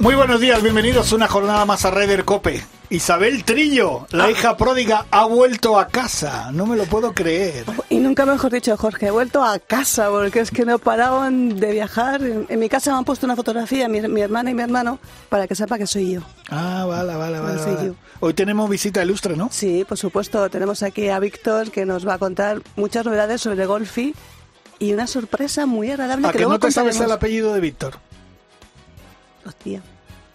Muy buenos días, bienvenidos a una jornada más a Raider Cope. Isabel Trillo, la Ah. hija pródiga, ha vuelto a casa. No me lo puedo creer. Y nunca mejor dicho, Jorge, he vuelto a casa porque es que no paraban de viajar. En, en mi casa me han puesto una fotografía, mi, mi hermana y mi hermano, para que sepa que soy yo. Ah, vale, vale, vale. Vale. yo. Hoy tenemos visita ilustre, ¿no? Sí, por supuesto, tenemos aquí a Víctor que nos va a contar muchas novedades sobre Golfi y una sorpresa muy agradable ¿A que que luego no te sabes el apellido de Víctor? Hostia.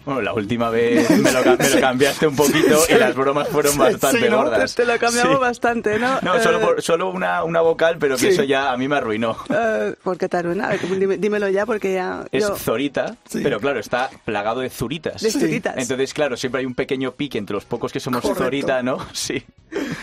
Bueno, la última vez me lo, me lo cambiaste un poquito y las bromas fueron Sí, bastante sí, ¿no? gordas. Te lo cambiamos Sí. bastante, ¿no? No, solo, Eh, por- solo una, una vocal, pero que Sí. eso ya a mí me arruinó. eh, ¿Por qué te arruina? A ver, dime- dímelo ya porque ya... Es yo- Zorita, Sí. pero claro, está plagado de zuritas. de zuritas. Entonces, claro, siempre hay un pequeño pique entre los pocos que somos Correcto. Zorita, ¿no? Sí.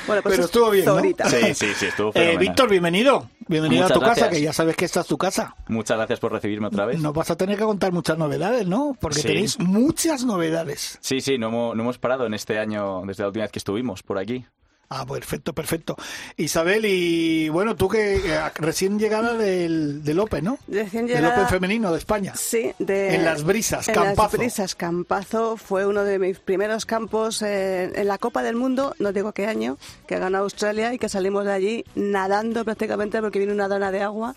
Bueno, pues Pero es estuvo bien, ¿no? Zorita. Sí, sí, sí, estuvo Eh. Víctor, bienvenido. Bienvenido Muchas a tu casa, gracias. que ya sabes que esta es tu casa. Muchas gracias por recibirme otra vez. Nos vas a tener que contar muchas novedades, ¿no? Porque Sí. tenéis muchas novedades. Sí, sí, no hemos, no hemos parado en este año desde la última vez que estuvimos por aquí. Ah, perfecto, perfecto. Isabel, y bueno, tú que eh, recién llegada del, del Open, ¿no? Recién Del llegada- Open femenino de España. Sí, de, En las brisas, en campazo. las brisas, campazo. Fue uno de mis primeros campos eh, en la Copa del Mundo, no digo qué año, que ganó Australia y que salimos de allí nadando prácticamente porque vino una dona de agua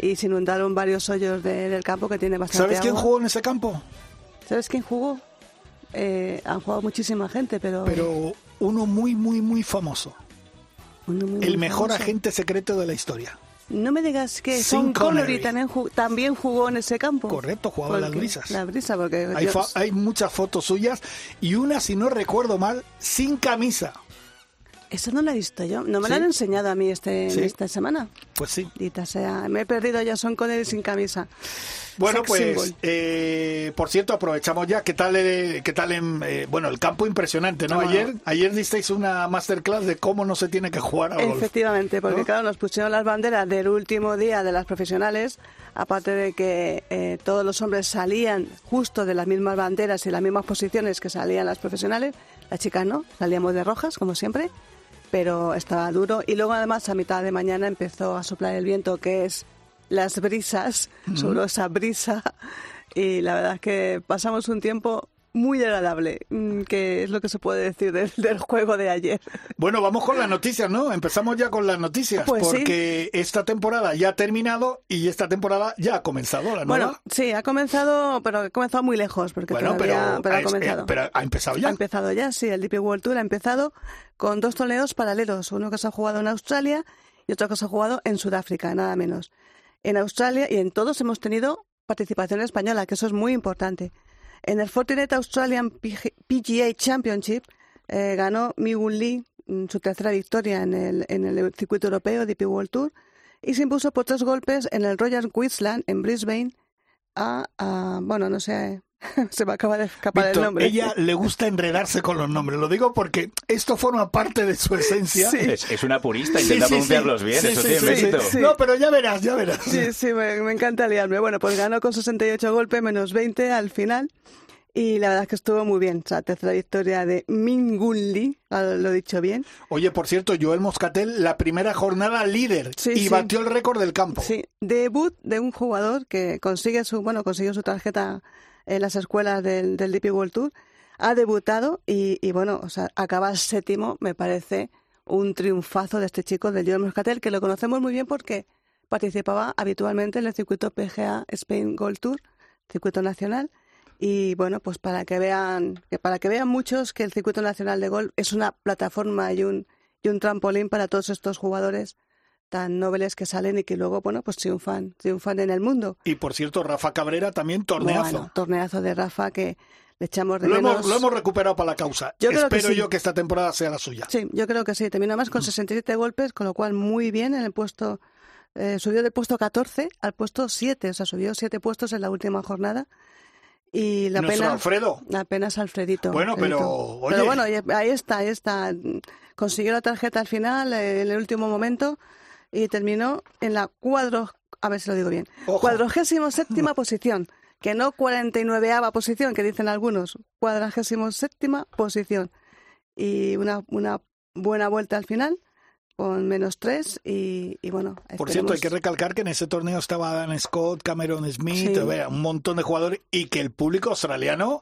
y se inundaron varios hoyos de- del campo que tiene bastante ¿Sabes quién agua. jugó en ese campo? ¿Sabes quién jugó? Eh, han jugado muchísima gente, pero... Pero uno muy, muy, muy famoso. uno muy, El muy mejor famoso. agente secreto de la historia. No me digas que Sean Connery también, también jugó en ese campo. Correcto, jugaba las brisas. La brisa, porque... Hay, yo- hay muchas fotos suyas y una, si no recuerdo mal, sin camisa. Esa no la he visto yo. No me ¿Sí? la han enseñado a mí este, ¿Sí? esta semana. Pues sí. Dita sea, me he perdido a Jason Connery sin camisa. Bueno, Sex pues, eh, por cierto, aprovechamos ya. ¿Qué tal, eh, qué tal en, eh, bueno, el campo impresionante, ¿no? Ayer, ayer disteis una masterclass de cómo no se tiene que jugar golf. Efectivamente, porque ¿no? claro, nos pusieron las banderas del último día de las profesionales, aparte de que eh, todos los hombres salían justo de las mismas banderas y las mismas posiciones que salían las profesionales, las chicas no, salíamos de rojas, como siempre, pero estaba duro. Y luego además a mitad de mañana empezó a soplar el viento, que es las brisas, sobre esa brisa, y la verdad es que pasamos un tiempo muy agradable, mm, que es lo que se puede decir del, del juego de ayer. Bueno, vamos con las noticias, ¿no? Empezamos ya con las noticias, Pues sí. porque esta temporada ya ha terminado y esta temporada ya ha comenzado la Bueno, nueva. sí, ha comenzado, pero ha comenzado muy lejos, porque Bueno, todavía, pero, ha es- comenzado. eh, pero ha empezado ya. Ha empezado ya, sí, el DP World Tour ha empezado con dos torneos paralelos, uno que se ha jugado en Australia y otro que se ha jugado en Sudáfrica, nada menos. En Australia y en todos hemos tenido participación española, que eso es muy importante. En el Fortinet Australian PG PGA Championship eh, ganó Migun Lee mm, su tercera victoria en el, en el circuito europeo DP World Tour y se impuso por tres golpes en el Royal Queensland en Brisbane a- bueno, no sé, se me acaba de escapar Víctor, el nombre. ella le gusta enredarse con los nombres. Lo digo porque esto forma parte de su esencia. Sí. Es, es una purista, intenta sí, sí. pronunciarlos bien, Sí, eso sí, tiene sí, mérito. sí. No, pero ya verás, ya verás. Sí, sí, me, me encanta liarme. Bueno, pues ganó con 68 golpes, menos 20 al final. Y la verdad es que estuvo muy bien. O sea, tercera victoria de Mingun Lee, lo he dicho bien. Oye, por cierto, Joel Moscatel, la primera jornada líder Sí, y sí. batió el récord del campo. Sí, debut de un jugador que consigue su, bueno, consiguió su tarjeta en las escuelas del, del DP World Tour. Ha debutado y, y bueno, o sea, acaba séptimo, me parece un triunfazo de este chico, de Joel Moscatel, que lo conocemos muy bien porque participaba habitualmente en el circuito PGA Spain Gold Tour, circuito nacional. Y bueno, pues para que vean, para que vean muchos que el circuito nacional de golf es una plataforma y un, y un trampolín para todos estos jugadores tan nobles que salen y que luego, bueno, pues triunfan, triunfan en el mundo. Y por cierto, Rafa Cabrera también torneazo. Bueno, torneazo de Rafa que le echamos de lo, menos. hemos, lo hemos recuperado para la causa. Yo que Espero sí. yo que esta temporada sea la suya. Sí, yo creo que sí. Terminó más con 67 golpes, con lo cual muy bien en el puesto. eh, subió del puesto 14 al puesto 7, o sea, subió 7 puestos en la última jornada. Y la Nuestro pena, Alfredo. Apenas Alfredito. Bueno, pero, oye. Pero bueno, ahí está, ahí está. Consiguió la tarjeta al final, eh, en el último momento, y terminó en la cuadro... A ver si lo digo bien. Cuadragésimo séptima posición. Que no 49ava posición, que dicen algunos. Cuadragésimo séptima posición. Y una, una buena vuelta al final, con menos tres, y, y bueno... Por cierto, hay que recalcar que en ese torneo estaba Dan Scott, Cameron Smith, Sí. un montón de jugadores y que el público australiano,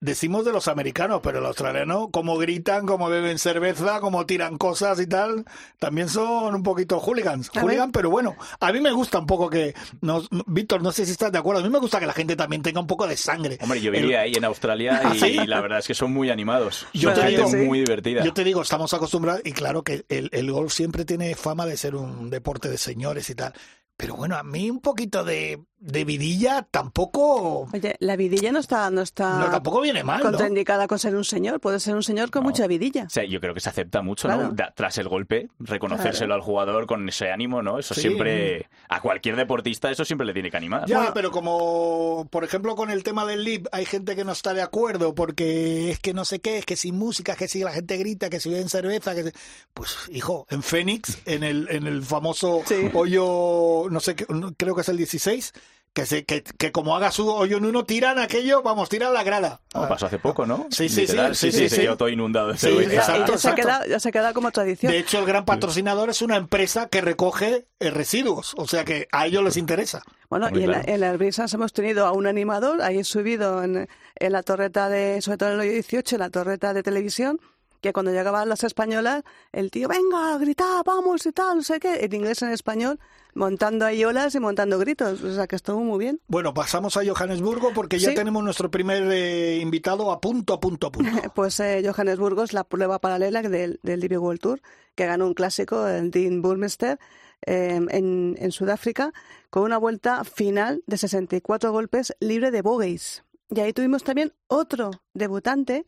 decimos de los americanos, pero el australiano, como gritan, como beben cerveza, como tiran cosas y tal, también son un poquito hooligans. A Hooligan, ver. pero bueno, a mí me gusta un poco que, nos- Víctor, no sé si estás de acuerdo, a mí me gusta que la gente también tenga un poco de sangre. Hombre, yo El- vivía ahí en Australia ¿Ah, y, sí? la verdad es que son muy animados. Yo son te gente digo- muy divertida. Yo te digo, estamos acostumbrados y claro que el, el golf siempre tiene fama de ser un deporte de señores y tal. Pero bueno, a mí un poquito de, de vidilla tampoco, Oye, la vidilla no está, no está no, tampoco viene mal, ¿no? contraindicada con ser un señor. Puede ser un señor con No. mucha vidilla. O sea, yo creo que se acepta mucho, Claro. ¿no? Da- tras el golpe, reconocérselo al jugador con ese ánimo, ¿no? Eso Sí. siempre, a cualquier deportista, eso siempre le tiene que animar. Ya, pero como, por ejemplo, con el tema del lip, hay gente que no está de acuerdo porque es que no sé qué, es que sin música, es que si la gente grita, que si beben cerveza, que si- Pues, hijo, en Fénix, en el, en el famoso Sí. hoyo, no sé, creo que es el 16, que, se, que, que como haga su hoyo en uno, tiran aquello, vamos, tiran la grada. Como pasó hace poco, ¿no? Sí, sí, Literal, sí, sí, sí, se quedó todo inundado de Sí, exacto, ya, se ha exacto. quedado, ya se ha quedado como tradición. De hecho, el gran patrocinador es una empresa que recoge eh, residuos, o sea que a ellos les interesa. Bueno, y en, la- claro. en las brisas hemos tenido a un animador ahí subido en, en la torreta de, sobre todo en el hoyo 18, en la torreta de televisión, que cuando llegaban las españolas, el tío, venga, grita, vamos y tal, no sé qué, en inglés en español, montando ahí olas y montando gritos. O sea que estuvo muy bien. Bueno, pasamos a Johannesburgo porque ya Sí. tenemos nuestro primer eh, invitado a punto, a punto, a punto. Pues eh, Johannesburgo es la prueba paralela del, del DP World Tour, que ganó un clásico, el Dean Burmester, eh, en, en Sudáfrica, con una vuelta final de 64 golpes libre de bogeys. Y ahí tuvimos también otro debutante,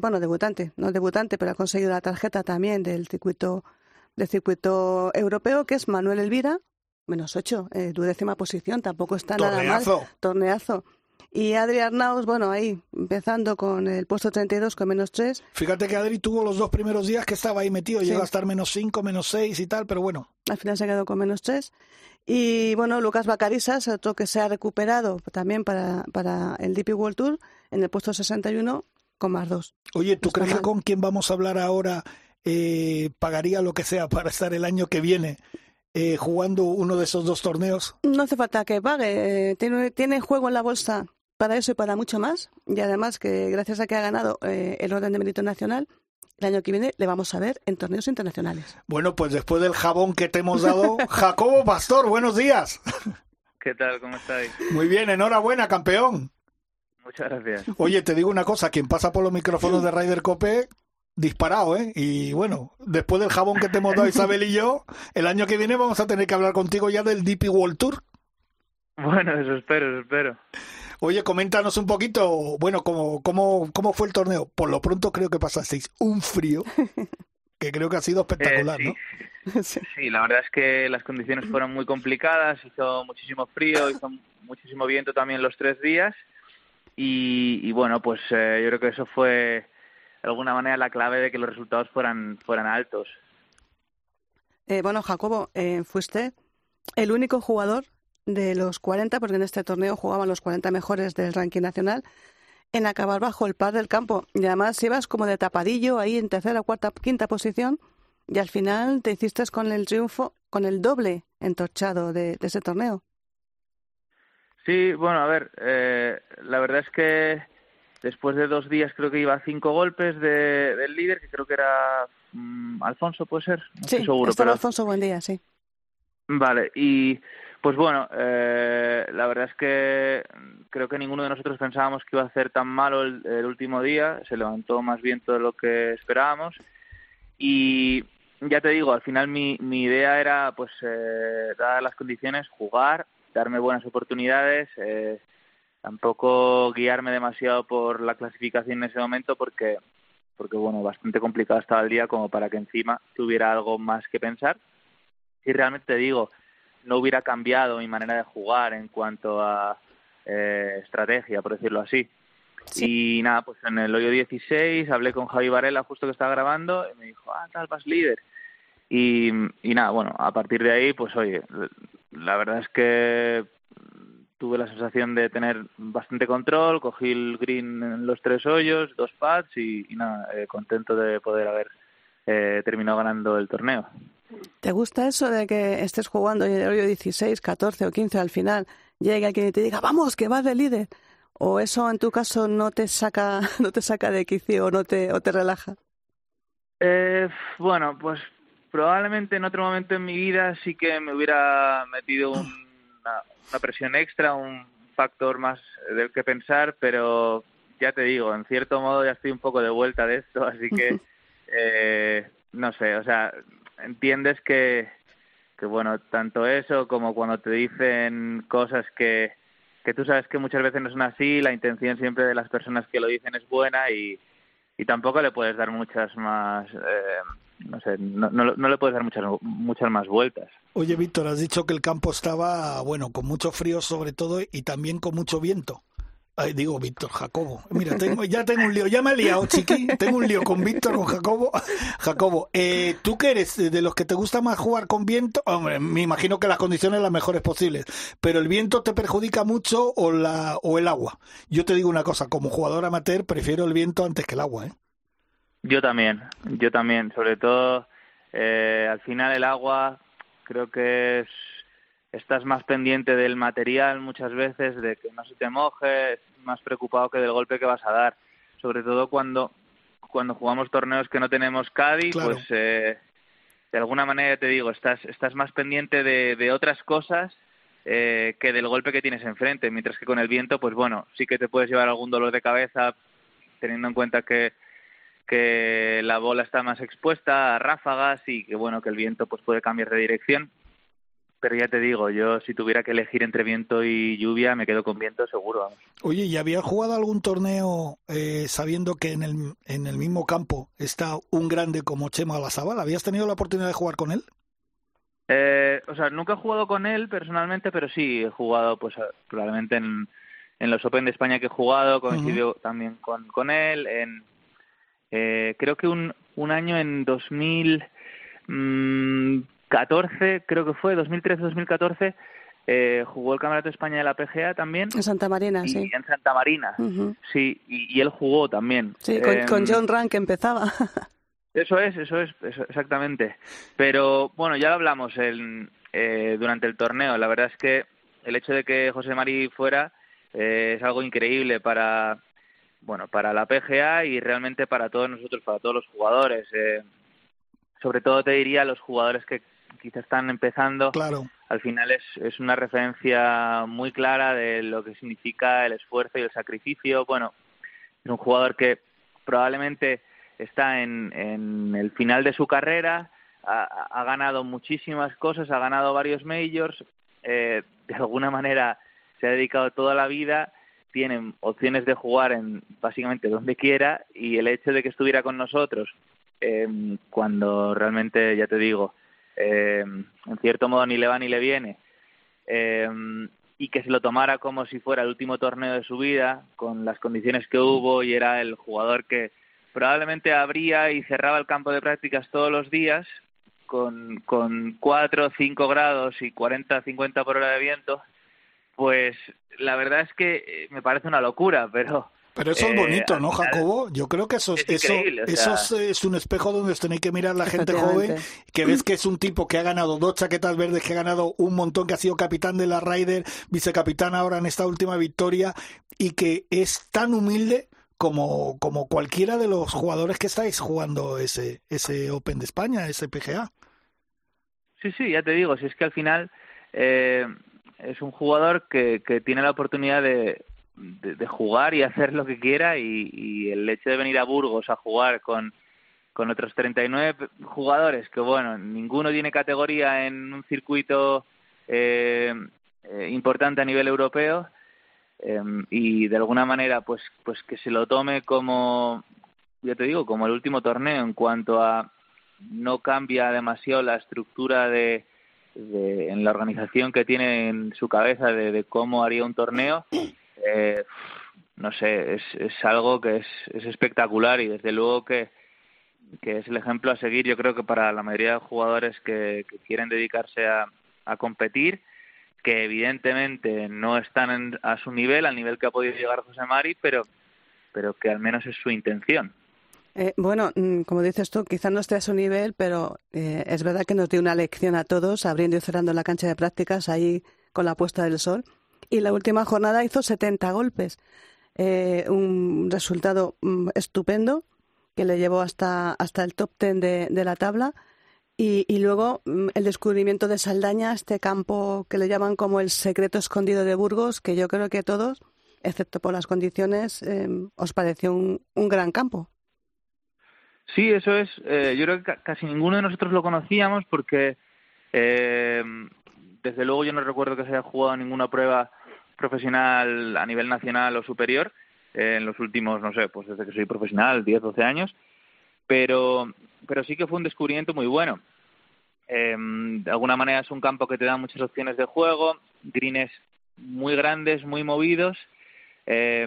bueno, debutante, no debutante, pero ha conseguido la tarjeta también del circuito, del circuito europeo, que es Manuel Elvira, menos 8, eh, duodécima posición, tampoco está nada mal Torneazo. torneazo. Y Adri Arnaus, bueno, ahí, empezando con el puesto 32 con menos 3. Fíjate que Adri tuvo los dos primeros días que estaba ahí metido, Sí. llegó a estar menos 5, menos 6 y tal, pero bueno. Al final se quedó con menos 3. Y bueno, Lucas Bacarisas, otro que se ha recuperado también para, para el DP World Tour, en el puesto 61 con más 2. Oye, ¿tú crees que con quien vamos a hablar ahora eh, pagaría lo que sea para estar el año que viene eh, jugando uno de esos dos torneos? No hace falta que pague, eh, tiene, tiene juego en la bolsa para eso y para mucho más. Y además que gracias a que ha ganado eh, el orden de mérito nacional, el año que viene le vamos a ver en torneos internacionales. Bueno, pues después del jabón que te hemos dado, Jacobo Pastor, buenos días. ¿Qué tal? ¿Cómo estáis? Muy bien, enhorabuena, campeón. Muchas gracias. Oye, te digo una cosa, quien pasa por los micrófonos de Ryder Cope, disparado, ¿eh? Y bueno, después del jabón que te hemos dado Isabel y yo, el año que viene vamos a tener que hablar contigo ya del DP World Tour. Bueno, eso espero, eso espero. Oye, coméntanos un poquito, bueno, cómo, cómo, cómo fue el torneo. Por lo pronto creo que pasasteis un frío, que creo que ha sido espectacular, Eh, sí. ¿no? Sí. Sí, la verdad es que las condiciones fueron muy complicadas, hizo muchísimo frío, hizo muchísimo viento también los tres días y, bueno, pues eh, yo creo que eso fue de alguna manera la clave de que los resultados fueran, fueran altos. Eh, bueno, Jacobo, eh, fuiste el único jugador de los 40, porque en este torneo jugaban los 40 mejores del ranking nacional, en acabar bajo el par del campo. Y además ibas como de tapadillo ahí en tercera, cuarta, quinta posición y al final te hiciste con el triunfo, con el doble entorchado de ese torneo. Sí, bueno, a ver, eh, la verdad es que después de dos días creo que iba a cinco golpes de, del líder, que creo que era mm, Alfonso, puede ser, no Sí, estoy seguro, pero Alfonso Buendía, sí. Vale, y pues bueno, eh, la verdad es que creo que ninguno de nosotros pensábamos que iba a hacer tan malo el, el último día, se levantó más viento de lo que esperábamos y ya te digo, al final mi, mi idea era, pues, eh, dadas las condiciones, jugar, darme buenas oportunidades, eh, tampoco guiarme demasiado por la clasificación en ese momento porque, porque bueno, bastante complicado estaba el día como para que encima tuviera algo más que pensar si realmente te digo, no hubiera cambiado mi manera de jugar en cuanto a, eh, estrategia, por decirlo así. Y nada, pues en el hoyo 16 hablé con Javi Varela justo que estaba grabando y me dijo, ah, tal, vas líder. Y, y nada, bueno, a partir de ahí, pues oye, la verdad es que tuve la sensación de tener bastante control, cogí el green en los tres hoyos, dos pads y, nada, eh, contento de poder haber eh, terminado ganando el torneo. ¿Te gusta eso de que estés jugando y el hoyo 16, 14 o 15 al final llegue alguien y te diga, vamos, que vas de líder? ¿O eso en tu caso no te saca, no te saca de quicio o, no te, o te relaja? Eh, bueno, pues probablemente en otro momento en mi vida sí que me hubiera metido una, presión extra, un factor más del que pensar, pero ya te digo, en cierto modo ya estoy un poco de vuelta de esto, así que eh, no sé, o sea, entiendes que, que bueno, tanto eso como cuando te dicen cosas que, que tú sabes que muchas veces no son así, la intención siempre de las personas que lo dicen es buena y, y tampoco le puedes dar muchas más, eh, no sé, no, no, le puedes dar muchas, muchas más vueltas. Oye, Víctor, has dicho que el campo estaba, bueno, con mucho frío sobre todo y también con mucho viento. Ay, digo Víctor Jacobo. Mira, tengo, ya tengo un lío. Ya me he liado, chiqui. Tengo un lío con Víctor, con Jacobo. Jacobo, eh, ¿tú qué eres? ¿De los que te gusta más jugar con viento? Hombre, me imagino que las condiciones las mejores posibles. Pero ¿el viento te perjudica mucho o, la, o el agua? Yo te digo una cosa, como jugador amateur prefiero el viento antes que el agua, ¿eh? Yo también, yo también. Sobre todo, eh, al final el agua creo que es estás más pendiente del material muchas veces, de que no se te moje, más preocupado que del golpe que vas a dar. Sobre todo cuando, cuando jugamos torneos que no tenemos Cádiz, pues eh, de alguna manera te digo, estás, estás más pendiente de, de otras cosas eh, que del golpe que tienes enfrente, mientras que con el viento, pues bueno, sí que te puedes llevar algún dolor de cabeza, teniendo en cuenta que que la bola está más expuesta a ráfagas y que bueno que el viento pues puede cambiar de dirección pero ya te digo, yo si tuviera que elegir entre viento y lluvia, me quedo con viento seguro. Vamos. Oye, ¿y habías jugado algún torneo eh, sabiendo que en el, en el mismo campo está un grande como Chema Olazábal? ¿Habías tenido la oportunidad de jugar con él? Eh, o sea, nunca he jugado con él personalmente, pero sí he jugado, pues probablemente en, en los Open de España que he jugado, coincidió también con, con él. En, eh, creo que un, un año en 2000. 14, creo que fue, 2013-2014, eh, jugó el Campeonato de España de la PGA también. En Santa Marina, sí. En Santa Marina, sí, y, él jugó también. Sí, con, em, John Rank empezaba. Eso es, eso es, exactamente. Pero bueno, ya lo hablamos el, eh, durante el torneo. La verdad es que el hecho de que José Mari fuera eh, es algo increíble para, bueno, para la PGA y realmente para todos nosotros, para todos los jugadores. Eh, sobre todo te diría los jugadores que quizás están empezando, claro. al final es, es una referencia muy clara de lo que significa el esfuerzo y el sacrificio. Bueno, es un jugador que probablemente está en, en el final de su carrera, ha, ganado muchísimas cosas, ha ganado varios majors, eh, de alguna manera se ha dedicado toda la vida, tiene opciones de jugar en básicamente donde quiera y el hecho de que estuviera con nosotros eh, cuando realmente, ya te digo, eh, en cierto modo ni le va ni le viene, eh, y que se lo tomara como si fuera el último torneo de su vida, con las condiciones que hubo, y era el jugador que probablemente abría y cerraba el campo de prácticas todos los días, con, con 4 o 5 grados y 40 50 por hora de viento, pues la verdad es que eh, me parece una locura, pero pero eso es eh, bonito, ¿no, Jacobo? Yo creo que eso, es, eso, es un espejo donde os tenéis que mirar la gente joven, que ves que es un tipo que ha ganado dos chaquetas verdes, que ha ganado un montón, que ha sido capitán de la Ryder, vicecapitán ahora en esta última victoria, y que es tan humilde como, como cualquiera de los jugadores que estáis jugando ese, ese Open de España, ese PGA. Sí, sí, ya te digo, si es que al final eh, es un jugador que, que tiene la oportunidad de, de, jugar y hacer lo que quiera y, el hecho de venir a Burgos a jugar con, con otros 39 jugadores que bueno ninguno tiene categoría en un circuito eh, eh, importante a nivel europeo em, y de alguna manera pues pues que se lo tome como ya te digo como el último torneo en cuanto a no cambia demasiado la estructura de en la organización que tiene en su cabeza de, cómo haría un torneo, eh, no sé, es, es algo que es, es espectacular y desde luego que, que es el ejemplo a seguir, yo creo que para la mayoría de jugadores que, quieren dedicarse a, a, competir, que evidentemente no están a su nivel, al nivel que ha podido llegar José Mari, pero, pero que al menos es su intención. Eh, bueno, mm, como dices tú, quizás no esté a su nivel, pero eh, es verdad que nos dio una lección a todos, abriendo y cerrando la cancha de prácticas ahí con la puesta del sol. Y la última jornada hizo 70 golpes. Eh, un resultado mm, estupendo que le llevó hasta, hasta el top 10 de, la tabla. Y, luego mm, el descubrimiento de Saldaña, este campo que le llaman como el secreto escondido de Burgos, que yo creo que todos, excepto por las condiciones, os pareció un, un gran campo. Sí, eso es. Eh, yo creo que casi ninguno de nosotros lo conocíamos porque, eh, desde luego, yo no recuerdo que se haya jugado ninguna prueba profesional a nivel nacional o superior eh, en los últimos, no sé, pues desde que soy profesional, 10, 12 años. Pero, pero sí que fue un descubrimiento muy bueno. de alguna manera es un campo que te da muchas opciones de juego, greens muy grandes, muy movidos. Eh,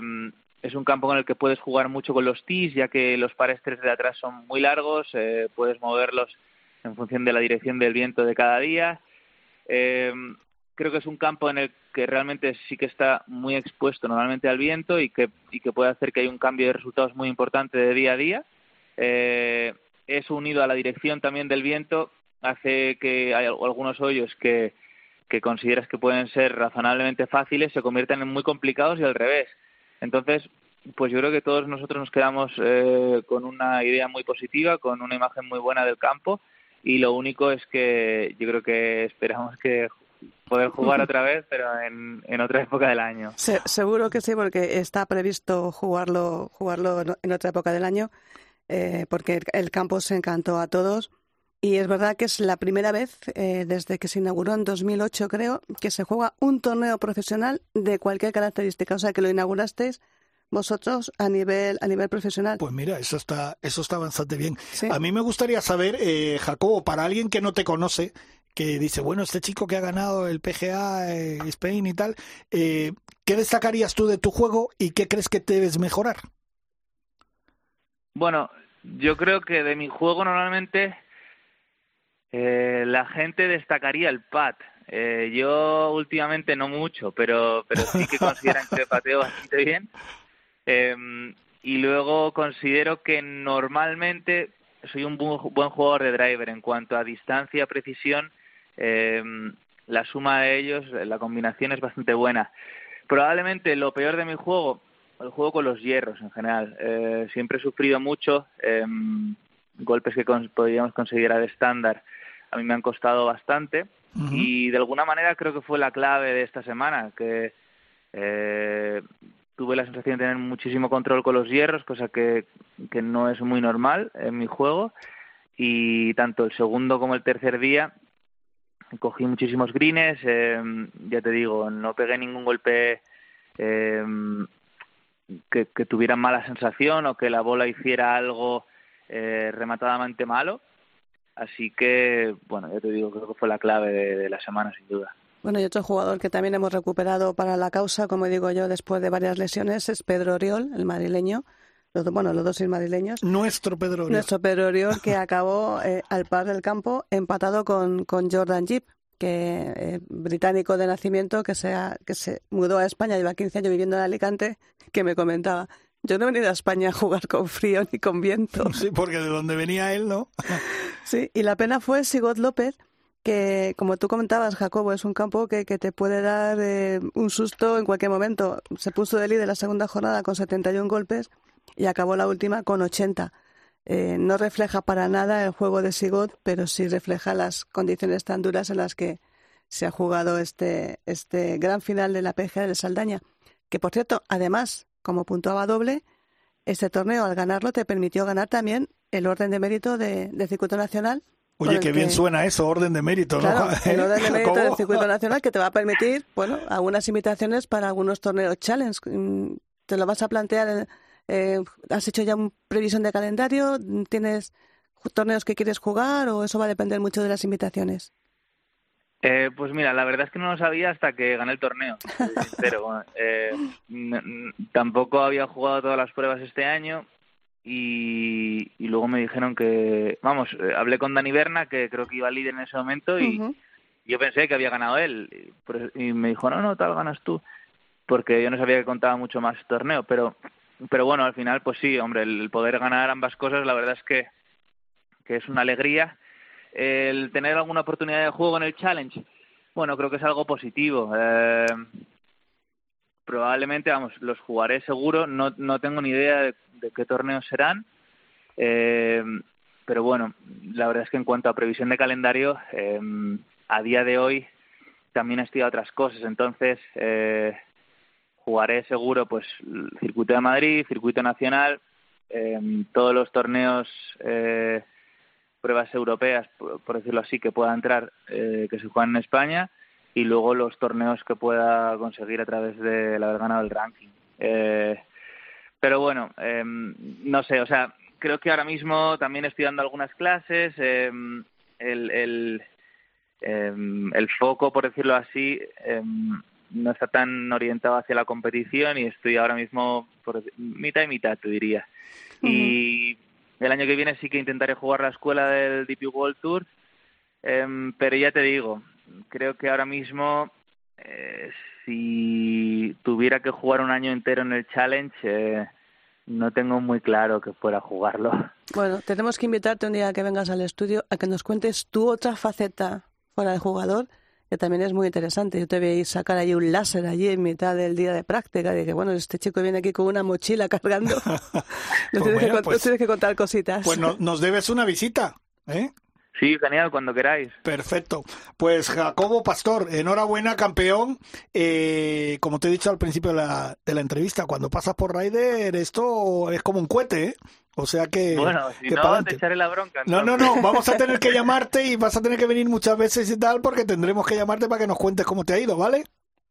es un campo en el que puedes jugar mucho con los tees, ya que los pares tres de atrás son muy largos, eh, puedes moverlos en función de la dirección del viento de cada día. Eh, creo que es un campo en el que realmente sí que está muy expuesto normalmente al viento y que, y que puede hacer que haya un cambio de resultados muy importante de día a día. Eh, eso unido a la dirección también del viento hace que hay algunos hoyos que, que consideras que pueden ser razonablemente fáciles se conviertan en muy complicados y al revés. Entonces, pues yo creo que todos nosotros nos quedamos eh, con una idea muy positiva, con una imagen muy buena del campo y lo único es que yo creo que esperamos que poder jugar otra vez, pero en, en otra época del año. seguro que sí, porque está previsto jugarlo, jugarlo en otra época del año, eh, porque el campo se encantó a todos. Y es verdad que es la primera vez eh, desde que se inauguró en 2008, creo, que se juega un torneo profesional de cualquier característica. O sea, que lo inaugurasteis vosotros a nivel a nivel profesional. Pues mira, eso está eso está bastante bien. A mí me gustaría saber, eh, Jacobo, para alguien que no te conoce, que dice, bueno, este chico que ha ganado el PGA eh, Spain y tal, eh, ¿qué destacarías tú de tu juego y qué crees que debes mejorar? Bueno, yo creo que de mi juego normalmente eh, la gente destacaría el pat. Eh, yo últimamente no mucho, pero, pero sí que consideran que pateo bastante bien. Eh, y luego considero que normalmente soy un buen jugador de driver en cuanto a distancia, precisión. Eh, la suma de ellos, la combinación es bastante buena. Probablemente lo peor de mi juego, el juego con los hierros en general. Eh, siempre he sufrido mucho em, golpes que podríamos considerar estándar a mí me han costado bastante. Y de alguna manera creo que fue la clave de esta semana, que eh, tuve la sensación de tener muchísimo control con los hierros, cosa que, que no es muy normal en mi juego. Y tanto el segundo como el tercer día cogí muchísimos greens, eh, ya te digo, no pegué ningún golpe eh, que, que, tuviera mala sensación o que la bola hiciera algo eh, rematadamente malo Así que, bueno, ya te digo, creo que fue la clave de, la semana, sin duda. Bueno, y otro jugador que también hemos recuperado para la causa, como digo yo, después de varias lesiones, es Pedro Oriol, el madrileño. Los, bueno, los dos madrileños. Nuestro Pedro Oriol. Nuestro Pedro Oriol, que acabó eh, al par del campo empatado con, con Jordan Jeep, que eh, británico de nacimiento, que, sea, que se mudó a España, lleva 15 años viviendo en Alicante, que me comentaba yo no he venido a España a jugar con frío ni con viento. Sí, porque de donde venía él, ¿no? sí, y la pena fue Sigot López, que como tú comentabas, Jacobo, es un campo que, que te puede dar eh, un susto en cualquier momento. Se puso de líder la segunda jornada con 71 golpes y acabó la última con 80. Eh, no refleja para nada el juego de Sigot, pero sí refleja las condiciones tan duras en las que se ha jugado este, este gran final de la PGA de Saldaña. Que por cierto, además, como puntuaba doble, este torneo al ganarlo te permitió ganar también el orden de mérito de, circuito nacional. Oye, qué bien suena eso, orden de mérito, ¿no? El orden de mérito del circuito nacional que te va a permitir, bueno, algunas invitaciones para algunos torneos challenge. Mm, ¿Te lo vas a plantear? Eh, ¿Has hecho ya una previsión de calendario? ¿Tienes torneos que quieres jugar o eso va a depender mucho de las invitaciones? Eh, pues mira, la verdad es que no lo sabía hasta que gané el torneo, sincero. eh, tampoco había jugado todas las pruebas este año y, y luego me dijeron que, vamos, eh, hablé con Dani Berna, que creo que iba líder en ese momento y yo pensé que había ganado él y, me dijo, no, no, tal, ganas tú, porque yo no sabía que contaba mucho más torneo, pero, pero bueno, al final, pues sí, hombre, el, el poder ganar ambas cosas, la verdad es que, que es una alegría el tener alguna oportunidad de juego en el Challenge, bueno, creo que es algo positivo. Eh, probablemente, vamos, los jugaré seguro. No, no tengo ni idea de, qué torneos serán. Eh, pero bueno, la verdad es que en cuanto a previsión de calendario, eh, a día de hoy también he estudiado otras cosas. Entonces, eh, jugaré seguro pues el circuito de Madrid, circuito nacional, eh, todos los torneos eh, pruebas europeas, por, por decirlo así, que pueda entrar, eh, que se juegan en España, y luego los torneos que pueda conseguir a través de haber ganado el ranking. Eh, pero bueno, eh, no sé, o sea, creo que ahora mismo también estoy dando algunas clases, eh, el, el, eh, el foco, por decirlo así, no está tan orientado hacia la competición y estoy ahora mismo por mitad y mitad, te diría. Y el año que viene sí que intentaré jugar la escuela del DP World Tour, em, pero ya te digo, creo que ahora mismo eh, si tuviera que jugar un año entero en el Challenge, eh, no tengo muy claro que fuera a jugarlo. Bueno, tenemos que invitarte un día que vengas al estudio a que nos cuentes tu otra faceta fuera de jugador, que también es muy interesante. Yo te veis sacar allí un láser allí en mitad del día de práctica. Y dije, bueno, este chico viene aquí con una mochila cargando. nos, Pues tienes, bueno, pues- nos tienes que contar cositas. Pues no- nos debes una visita, ¿eh? Sí, genial, cuando queráis. Perfecto. Pues Jacobo Pastor, enhorabuena, campeón. Eh, como te he dicho al principio de la, de la entrevista, cuando pasas por Ryder, esto es como un cohete, ¿eh? O sea que. Bueno, si que no, pa'lante. te echaré la bronca. No, no, no, vamos a tener que llamarte y vas a tener que venir muchas veces y tal, porque tendremos que llamarte para que nos cuentes cómo te ha ido, ¿vale?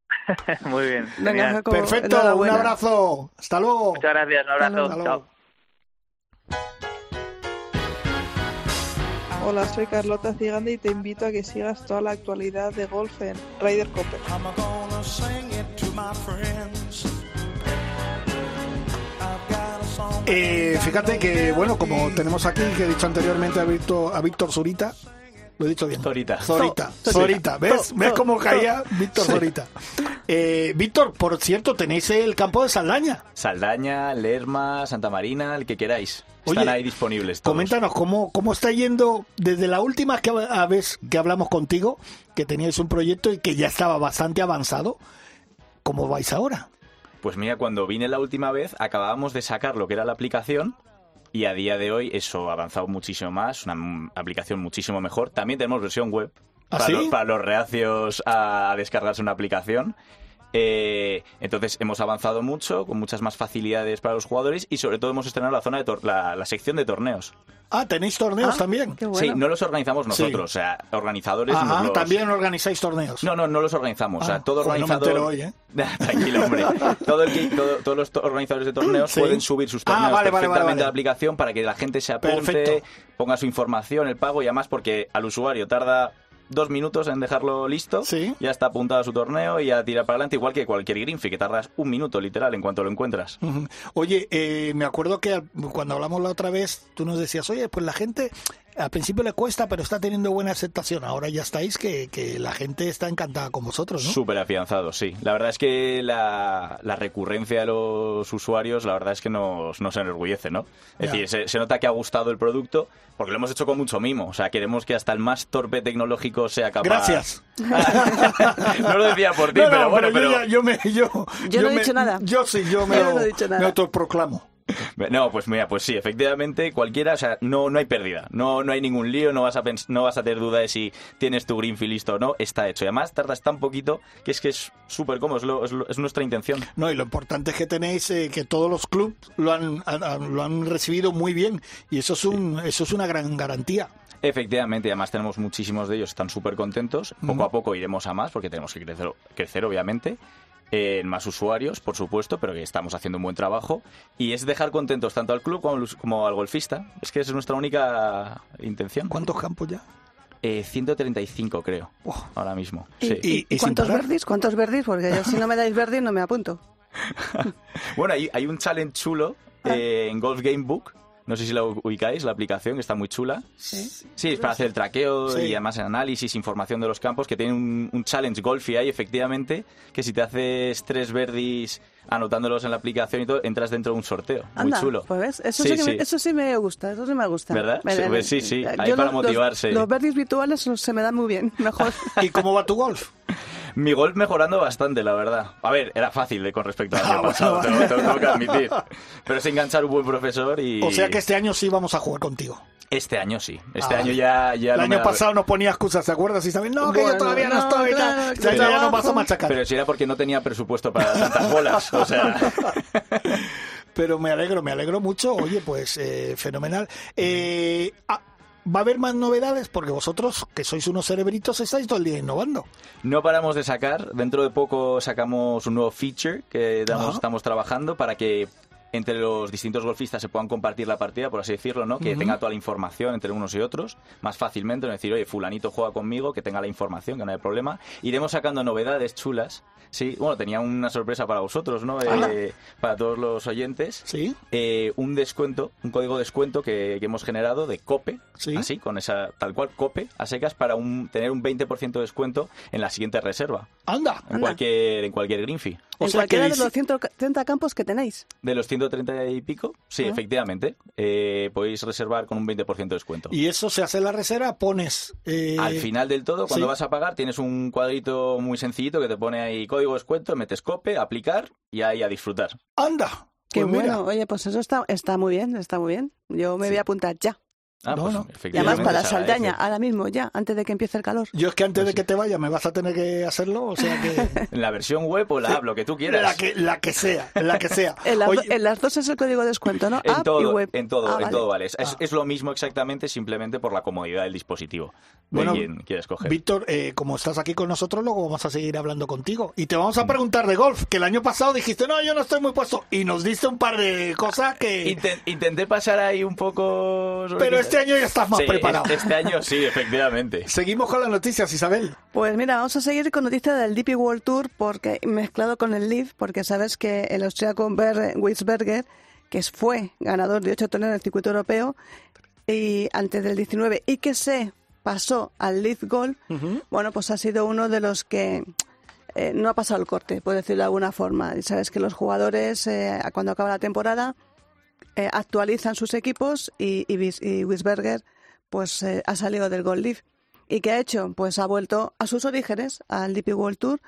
Muy bien. Venga, Perfecto, un abrazo. Hasta luego. Muchas gracias, un abrazo. luego. Hasta Chao. luego. Hola, soy Carlota Ciganda y te invito a que sigas toda la actualidad de golf en Ryder Copper. Eh, fíjate que, bueno, como tenemos aquí, que he dicho anteriormente a Víctor, a Víctor Zurita, lo he dicho bien. Zorita. Zorita, Zo- Zorita, ¿ves? ¿Ves cómo caía Víctor Zorita? Eh, Víctor, por cierto, tenéis el campo de Saldaña. Saldaña, Lerma, Santa Marina, el que queráis. Oye, Están ahí disponibles todos. Coméntanos cómo, cómo está yendo desde la última que, a vez que hablamos contigo, que teníais un proyecto y que ya estaba bastante avanzado. ¿Cómo vais ahora? Pues mira, cuando vine la última vez, acabábamos de sacar lo que era la aplicación y a día de hoy eso ha avanzado muchísimo más, una aplicación muchísimo mejor. También tenemos versión web ¿Ah, para, sí? los, para los reacios a, a descargarse una aplicación. Eh, entonces hemos avanzado mucho, con muchas más facilidades para los jugadores y sobre todo hemos estrenado la zona de tor- la, la sección de torneos. Ah, tenéis torneos Ah, también. bueno. Sí, no los organizamos Sí. nosotros, o sea, organizadores nos Ajá, los- también organizáis torneos. No, no, no los organizamos. o sea, Ah, todo no organizador. entero hoy, ¿eh? Tranquilo, hombre. Todo el que- todo- todos los organizadores de torneos Sí. pueden subir sus Ah, torneos vale, vale, perfectamente vale. a la aplicación para que la gente se apunte, Perfecto. ponga su información, el pago y además porque al usuario tarda dos minutos en dejarlo listo, Sí. ya está apuntado a su torneo y a tirar para adelante, igual que cualquier Greenfee, que tardas un minuto literal en cuanto lo encuentras. Oye, eh, me acuerdo que cuando hablamos la otra vez, tú nos decías, oye, pues la gente al principio le cuesta, pero está teniendo buena aceptación. Ahora ya estáis que, que la gente está encantada con vosotros, ¿no? Súper afianzado, sí. La verdad es que la, la recurrencia de los usuarios, la verdad es que nos, nos enorgullece, ¿no? Es Ya. decir, se, se nota que ha gustado el producto porque lo hemos hecho con mucho mimo. O sea, queremos que hasta el más torpe tecnológico sea capaz... Gracias. no lo decía por ti, No, no, pero bueno, yo, pero... ya- yo me, yo, Yo no he dicho nada. Yo sí, yo me, Yo lo- no he dicho nada. me autoproclamo. No, pues mira, pues sí, efectivamente, cualquiera, o sea, no, no hay pérdida, no, no hay ningún lío, no vas, a no vas a tener duda de si tienes tu Greenfield listo o no, está hecho. Y además tardas tan poquito que es que es súper cómodo, es, lo- es lo- es nuestra intención. No, y lo importante es que tenéis eh, que todos los clubes lo han, lo han recibido muy bien y eso es un eso es una gran garantía. Efectivamente, y además tenemos muchísimos de ellos, están súper contentos. Poco a poco iremos a más, porque tenemos que crecer, crecer obviamente. Eh, En más usuarios, por supuesto, pero que estamos haciendo un buen trabajo. Y es dejar contentos tanto al club como, al- como al golfista. Es que esa es nuestra única intención. ¿Cuántos campos ya? Eh, 135 creo, Oh. ahora mismo. ¿Y, Sí. y- Y- y sin cuántos verdis? ¿Cuántos verdis? Porque yo si no me dais verdis no me apunto. Bueno, hay, hay un challenge chulo Ah. eh, en Golf Game Book. No sé si la ubicáis, la aplicación, que está muy chula. Sí. Sí, es para hacer el traqueo Sí. y además el análisis, información de los campos, que tiene un, un challenge golfi ahí, efectivamente, que si te haces tres verdis anotándolos en la aplicación y todo, entras dentro de un sorteo. Muy Anda, chulo. pues ves, eso Sí, sí, que sí. Me, eso sí me gusta, eso sí me gusta. ¿Verdad? Me- Sí, me- pues sí, sí, yo ahí para los- motivarse. Los, verdis virtuales se me dan muy bien, mejor. ¿Y cómo va tu golf? Mi golf mejorando bastante, la verdad. A ver, era fácil de con respecto al Ah, año bueno, pasado, vale. tengo, tengo- tengo que admitir. Pero es enganchar un buen profesor y... O sea que este año sí vamos a jugar contigo. Este año sí. Este Ah, año ya... ya El no año da- pasado nos ponía excusas, ¿te acuerdas? Y saben, no, que yo todavía no, no, estoy. claro, año que ya nos vas a machacar. Pero si era porque no tenía presupuesto para tantas bolas. O sea... Pero me alegro, me alegro mucho. Oye, pues eh, fenomenal. Eh, ah, ¿Va a haber más novedades? Porque vosotros, que sois unos cerebritos, estáis todo el día innovando. No paramos de sacar. Dentro de poco sacamos un nuevo feature que damos- estamos trabajando para que entre los distintos golfistas se puedan compartir la partida, por así decirlo, ¿no? Que tenga toda la información entre unos y otros, más fácilmente, no decir, oye, fulanito juega conmigo, que tenga la información, que no hay problema. Iremos sacando novedades chulas. Sí, bueno, tenía una sorpresa para vosotros, ¿no? Eh, para todos los oyentes. ¿Sí? Eh, un descuento, un código de descuento que, que hemos generado de COPE, Sí. así, con esa, tal cual, COPE, a secas, para un, tener un 20% de descuento en la siguiente reserva. Anda. En Anda. cualquier, en cualquier green fee. O en sea que cualquiera de los 130 campos que tenéis. De los 130 y pico, sí, Ah. efectivamente. eh, podéis reservar con un 20% de descuento. Y eso se hace la reserva, pones. eh, Al final del todo, cuando sí. vas a pagar, tienes un cuadrito muy sencillito que te pone ahí código de descuento, metes COPE, aplicar y ahí a disfrutar. ¡Anda! Qué Pues mira, bueno, oye, pues eso está, está muy bien, está muy bien. Yo me Sí. voy a apuntar ya. Ah, No, pues, no. Y además para se Saldaña, ahora mismo, ya, antes de que empiece el calor. Yo es que antes Pues de que te vaya me vas a tener que hacerlo, o sea que. En la versión web o la app, lo que tú quieras. la, que la que sea, la que sea. En Oye, en las dos es el código de descuento, ¿no? En App y todo, web. en todo, Ah, en vale. todo vale. Es, Ah. es lo mismo exactamente, simplemente por la comodidad del dispositivo. De Bueno, quien quieres coger. Víctor, eh, como estás aquí con nosotros, luego vamos a seguir hablando contigo. Y te vamos a preguntar de golf, que el año pasado dijiste, no, yo no estoy muy puesto. Y nos diste un par de cosas que... Inten- intenté pasar ahí un poco... sobre Pero este año ya estás más Sí, preparado. Este, año sí, efectivamente. Seguimos con las noticias, Isabel. Pues mira, vamos a seguir con noticias del DP World Tour porque mezclado con el Leaf, porque sabes que el austríaco Ber Wiesberger, que fue ganador de ocho torneos del circuito europeo y antes del 19 y que se pasó al Leaf Golf, bueno, pues ha sido uno de los que eh, no ha pasado el corte, por decirlo de alguna forma. Y sabes que los jugadores, eh, cuando acaba la temporada, eh, actualizan sus equipos y, y, y Wiesberger pues eh, ha salido del Gold Leaf. ¿Y qué ha hecho? Pues ha vuelto a sus orígenes, al DP World Tour,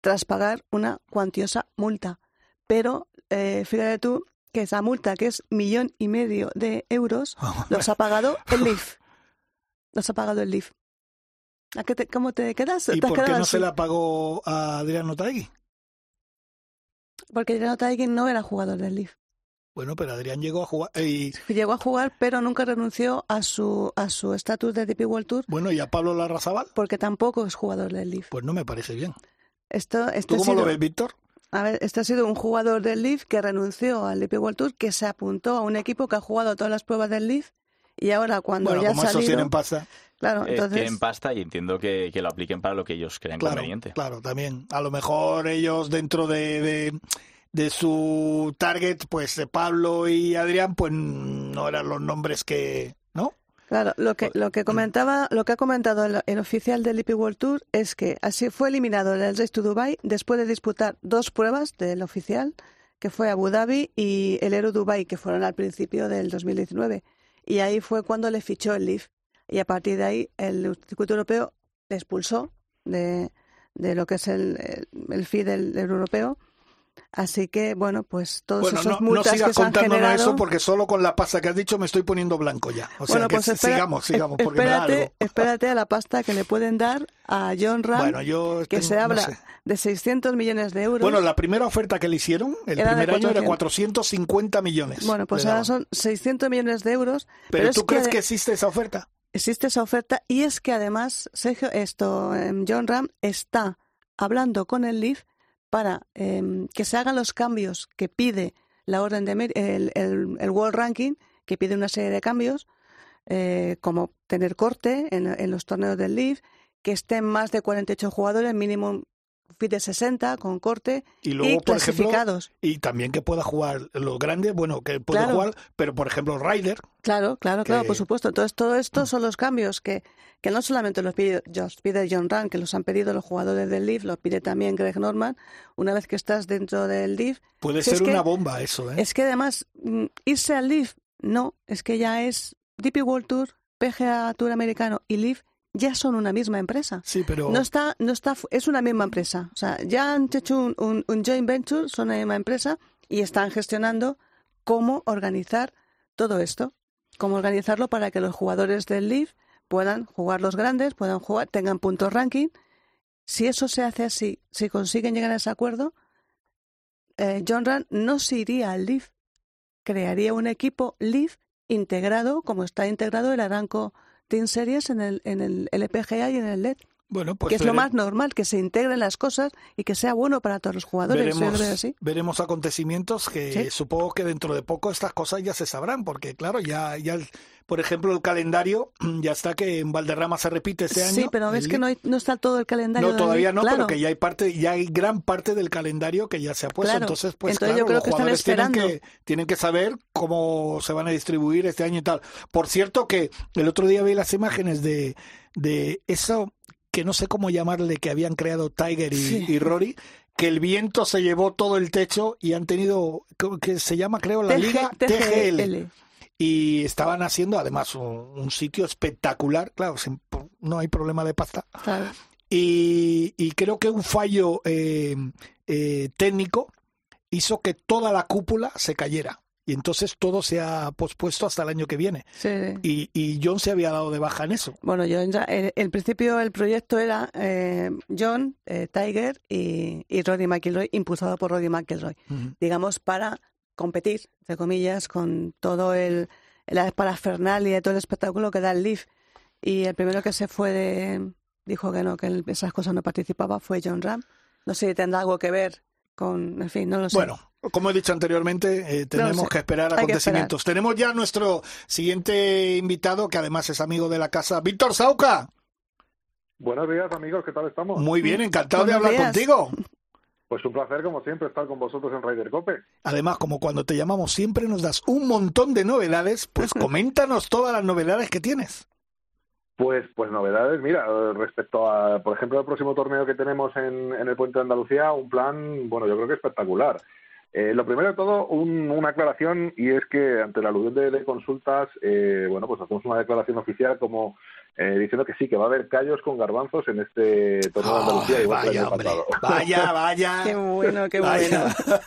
tras pagar una cuantiosa multa. Pero eh, fíjate tú que esa multa, que es millón y medio de euros, los ha pagado el Leaf. Los ha pagado el Leaf. ¿A qué te- ¿Cómo te quedas? ¿Y ¿Te has por qué no así? se la pagó a Adriano Taegui? Porque Adriano Taegui no era jugador del Leaf. Bueno, pero Adrián llegó a jugar... Y, Llegó a jugar, pero nunca renunció a su a su estatus de DP World Tour bueno, ¿y a Pablo Larrazabal? porque tampoco es jugador del Leaf. Pues no me parece bien. Esto, este ¿Tú cómo lo ves, Víctor? A ver, este ha sido un jugador del Leaf que renunció al DP World Tour, que se apuntó a un equipo que ha jugado todas las pruebas del Leaf y ahora cuando Bueno, ya como ha esos salido, tienen pasta. claro, Eh, entonces tienen pasta y entiendo que, que lo apliquen para lo que ellos crean Claro, conveniente. claro, también. A lo mejor ellos dentro de, de, de su target, pues de Pablo y Adrián, pues no eran los nombres que... ¿No? Claro, lo que, lo que comentaba, lo que ha comentado el, el oficial del IP World Tour es que así fue eliminado del Race to Dubai después de disputar dos pruebas del oficial, que fue Abu Dhabi y el Aero Dubai, que fueron al principio del 2019. Y ahí fue cuando le fichó el Leaf. Y a partir de ahí el circuito europeo le expulsó de, de lo que es el, el, el fee del, del europeo. Así que, bueno, pues todos Bueno, esos no, no multas sigas que se han contándonos generado... eso porque solo con la pasta que has dicho me estoy poniendo blanco ya. O sea bueno, que pues espera- sigamos, sigamos, es- porque me da espérate, algo. espérate a la pasta que le pueden dar a John Ram, Bueno, yo que tengo- se no habla sé. de 600 millones de euros. Bueno, la primera oferta que le hicieron, el Era primer año era 400. 450 millones. Bueno, pues ahora son 600 millones de euros. Pero, es ¿tú crees ade- que existe esa oferta? existe esa oferta y es que además Sergio esto em, John Ram está hablando con el Leaf para em, que se hagan los cambios que pide la orden de el, el, el World Ranking que pide una serie de cambios eh, como tener corte en, en los torneos del Leaf, que estén más de 48 jugadores, mínimo de 60 con corte Y luego, por ejemplo, clasificados. y también que pueda jugar los grandes, bueno, que pueda Claro. jugar, pero por ejemplo, Ryder, Claro, claro, claro, que- por supuesto. Entonces, todo esto son los cambios que, que no solamente los pide, los pide John Rand, que los han pedido los jugadores del Leaf, los pide también Greg Norman. Una vez que estás dentro del Leaf, puede Si ser que- una bomba eso, ¿eh? es que además mm, irse al Leaf, no, es que ya es DP World Tour, PGA Tour americano y Leaf ya son una misma empresa. Sí, pero No está, no está, es una misma empresa. O sea, ya han hecho un, un, un joint venture, son una misma empresa y están gestionando cómo organizar todo esto, cómo organizarlo para que los jugadores del Leaf puedan jugar los grandes, puedan jugar, tengan puntos ranking. Si eso se hace así, si consiguen llegar a ese acuerdo, eh, John Rand no se iría al Leaf, crearía un equipo Leaf integrado, como está integrado el Aranco Team Series en el, en el LPGA y en el LED bueno, pues que es lo más normal, que se integren las cosas y que sea bueno para todos los jugadores. Veremos, veo así. veremos acontecimientos que Sí. supongo que dentro de poco estas cosas ya se sabrán, porque claro, ya, ya por ejemplo, el calendario ya está que en Valderrama se repite este año. Sí, pero ves que no, hay- no está todo el calendario. No, todavía no, claro. pero que ya hay parte, ya hay gran parte del calendario que ya se ha puesto. Claro. Entonces, pues Entonces claro, yo creo los que están jugadores tienen que, tienen que saber cómo se van a distribuir este año y tal. Por cierto, que el otro día vi las imágenes de, de eso que no sé cómo llamarle que habían creado Tiger y, Sí. y Rory. Que el viento se llevó todo el techo y han tenido, que- se llama creo la liga TGL y estaban haciendo además un, un sitio espectacular, claro, sin- no hay problema de pasta, Claro. y, y creo que un fallo eh, eh, técnico hizo que toda la cúpula se cayera. Y entonces todo se ha pospuesto hasta el año que viene. Sí. Y, y John se había dado de baja en eso. Bueno, yo ya, el principio el proyecto era eh, John, eh, Tiger y, y Rory McIlroy, impulsado por Rory McIlroy, digamos, para competir, entre comillas, con todo el la parafernalia y todo el espectáculo que da el Leaf. Y el primero que se fue de, dijo que no, que esas cosas no participaba, fue John Ram. No sé si tendrá algo que ver con, en fin, no lo sé. Bueno, como he dicho anteriormente, eh, tenemos que esperar que acontecimientos. Tenemos ya nuestro siguiente invitado, que además es amigo de la casa, Víctor Sauca. Buenos días, amigos, ¿qué tal estamos? Muy bien, encantado de hablar días. contigo. Pues un placer, como siempre, estar con vosotros en Ryder Cope. Además, como cuando te llamamos siempre nos das un montón de novedades, pues coméntanos todas las novedades que tienes. Pues, pues novedades, mira, eh, respecto a, por ejemplo, el próximo torneo que tenemos en, en el Puente de Andalucía, un plan, bueno, yo creo que espectacular. Eh, lo primero de todo, un- una aclaración, y es que ante la alusión de, de consultas, eh, bueno, pues hacemos una declaración oficial como eh, diciendo que sí, que va a haber callos con garbanzos en este torneo de Andalucía, igual vaya, hombre. Vaya, vaya. Qué bueno, qué Vaya. bueno.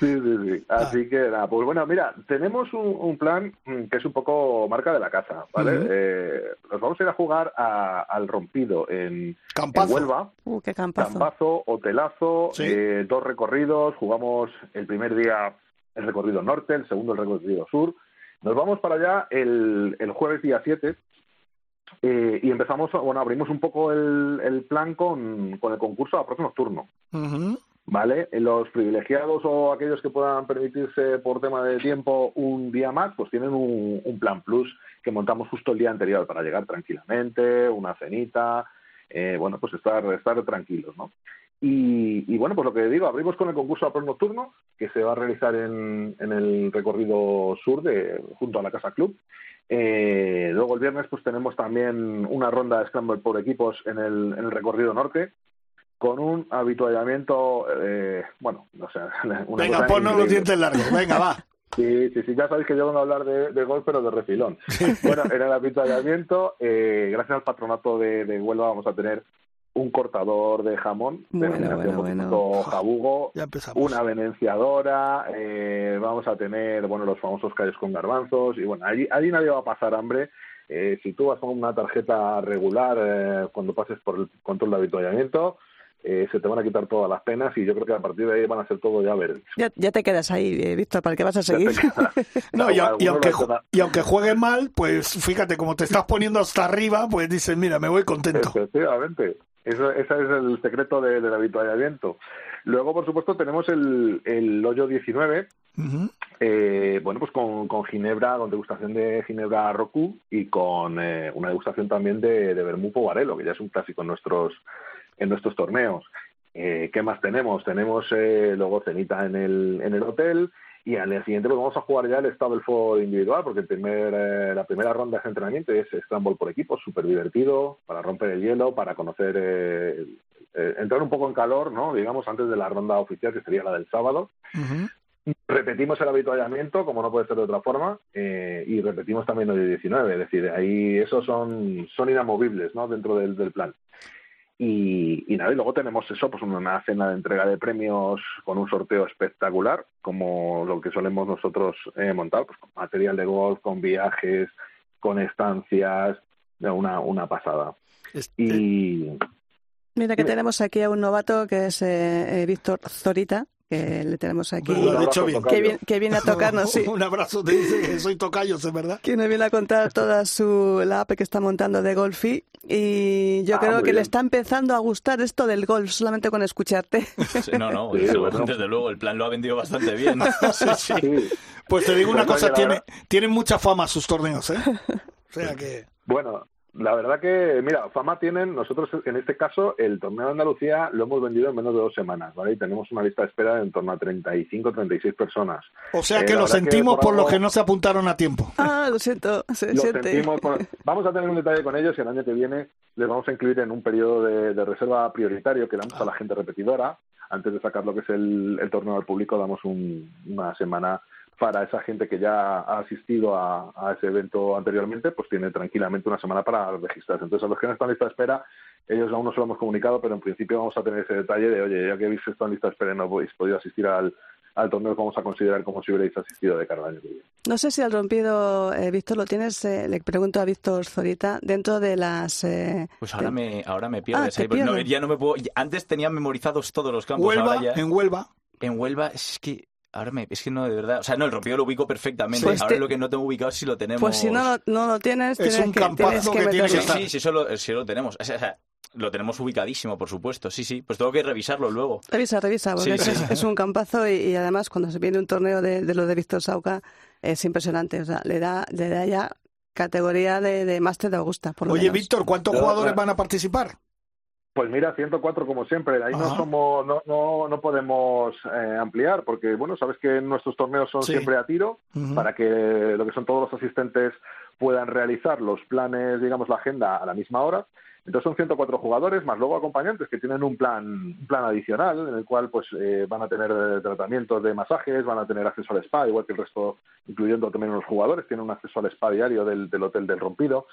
Sí, sí, sí. Así que nada, pues bueno, mira, tenemos un, un plan mm, que es un poco marca de la casa, ¿vale? Eh, nos vamos a ir a jugar a- al rompido en, en Campazo. Huelva, Uh, qué campazo. campazo, hotelazo, Sí. eh, dos recorridos, jugamos el primer día el recorrido norte, el segundo el recorrido sur. Nos vamos para allá el, el jueves día 7 eh, y empezamos, bueno, abrimos un poco el, el plan con, con el concurso a próximo nocturno. ¿Vale? Los privilegiados o aquellos que puedan permitirse por tema de tiempo un día más, pues tienen un, un plan plus que montamos justo el día anterior para llegar tranquilamente, una cenita, eh, bueno, pues estar, estar tranquilos, ¿no? Y, y bueno, pues lo que digo, abrimos con el concurso a pro nocturno que se va a realizar en, en el recorrido sur de junto a la Casa Club. Eh, luego el viernes pues tenemos también una ronda de Scramble por equipos en el, en el recorrido norte con un habituallamiento, eh, bueno, o sea, una Venga, ponnos los dientes largos. Venga, va. Sí, sí, sí, ya sabéis que yo vengo a hablar de, de golf, pero de refilón. Bueno, en el habituallamiento, eh, gracias al patronato de, de Huelva, vamos a tener un cortador de jamón, Bueno, denominación, bueno, jabugo, Ya una venenciadora, eh, vamos a tener, bueno, los famosos callos con garbanzos, y bueno, allí, allí nadie va a pasar hambre. Eh, si tú vas con una tarjeta regular, eh, cuando pases por el control de habituallamiento, eh, se te van a quitar todas las penas y yo creo que a partir de ahí van a ser todo ya ver. Ya, ya te quedas ahí, eh, Víctor, ¿para qué vas a seguir? No, y, a- y aunque, y aunque juegues mal, pues fíjate, como te estás poniendo hasta arriba, pues dices, mira, me voy contento. Efectivamente. Eso, ese es el secreto de- del habituallamiento. Luego, por supuesto, tenemos el, el hoyo 19, Ujú. eh, bueno, pues con, con ginebra, con degustación de ginebra Roku y con eh, una degustación también de, de Povarelo, que ya es un clásico en nuestros, en nuestros torneos. Eh, ¿Qué más tenemos? Tenemos eh, luego cenita en el, en el hotel y al día siguiente pues vamos a jugar ya el Stableford individual porque el primer, eh, la primera ronda de entrenamiento es Scramble por equipo, súper divertido, para romper el hielo, para conocer, eh, eh, entrar un poco en calor, ¿no? digamos, antes de la ronda oficial que sería la del sábado. Repetimos el habituallamiento, como no puede ser de otra forma, eh, y repetimos también el de 19, es decir, ahí esos son, son inamovibles ¿no? dentro del, del plan. Y, y nada, y luego tenemos eso, pues una cena de entrega de premios con un sorteo espectacular, como lo que solemos nosotros eh, montar, pues con material de golf, con viajes, con estancias, una, una pasada. Este, Y Mira que tenemos aquí a un novato que es eh, eh, Víctor Zorita, que le tenemos aquí. Lo has dicho bien. Que viene, que viene a tocarnos, sí. Un abrazo, te dice que soy tocayos, ¿es verdad? Que nos viene a contar toda su la app que está montando de Golfi y yo Ah, creo que le bien. está empezando a gustar esto del golf solamente con escucharte. Sí, No, no, Sí, eso, bueno. desde luego, el plan lo ha vendido bastante bien. Sí, sí. sí, Pues te digo una Pues, cosa, oye, la tiene, tienen mucha fama sus torneos, ¿eh? O sea que... Bueno, la verdad que, mira, fama tienen, nosotros en este caso, el torneo de Andalucía lo hemos vendido en menos de dos semanas, ¿vale? Y tenemos una lista de espera de en torno a 35, 36 personas. O sea Eh, que lo que sentimos por los que no se apuntaron a tiempo. ah, lo siento, se Lo siente. sentimos por- Vamos a tener un detalle con ellos y el año que viene les vamos a incluir en un periodo de, de reserva prioritario que damos a la gente repetidora. Antes de sacar lo que es el, el torneo al público, damos un- una semana para esa gente que ya ha asistido a, a ese evento anteriormente, pues tiene tranquilamente una semana para registrarse. Entonces, a los que no están en lista de espera, ellos aún no se lo hemos comunicado, pero en principio vamos a tener ese detalle de, oye, ya que habéis estado en lista de espera y no habéis podido asistir al, al torneo, vamos a considerar como si hubierais asistido de cara al año que viene. No sé si al rompido, eh, Víctor, lo tienes, eh, le pregunto a Víctor Zorita, dentro de las... eh, Pues ahora me, ahora me pierdes Ah, ahí, pues no, pierdes. ya no me puedo. Antes tenía memorizados todos los campos, Huelva, ahora ya. en Huelva. En Huelva es que ahora me es que no de verdad, o sea, no el rompido lo ubico perfectamente. Pues ahora te- lo que no tengo ubicado sí lo tenemos. Pues si no, lo- no lo tienes, Es tienes un que, campazo tienes que tiene que meterlo. Sí, estar. sí, sí, eso lo, sí lo tenemos. O sea, o sea, lo tenemos ubicadísimo, por supuesto. Sí, sí. Pues tengo que revisarlo luego. Revisa, revisa, porque Sí, es, sí. es- es un campazo y, y además cuando se viene un torneo de, de lo de Víctor Sauca es impresionante. O sea, le da, le da ya categoría de, de máster de Augusta, por lo Oye, menos. Víctor, ¿cuántos No, jugadores no. van a participar? Pues mira, 104 como siempre. Ahí no somos, no, no, no podemos eh, ampliar porque, bueno, sabes que nuestros torneos son Sí. siempre a tiro para que lo que son todos los asistentes puedan realizar los planes, digamos, la agenda a la misma hora. Entonces son 104 jugadores, más luego acompañantes que tienen un plan, un plan adicional en el cual pues eh, van a tener eh, tratamientos de masajes, van a tener acceso al spa, igual que el resto, incluyendo también los jugadores, tienen un acceso al spa diario del, del hotel del rompido.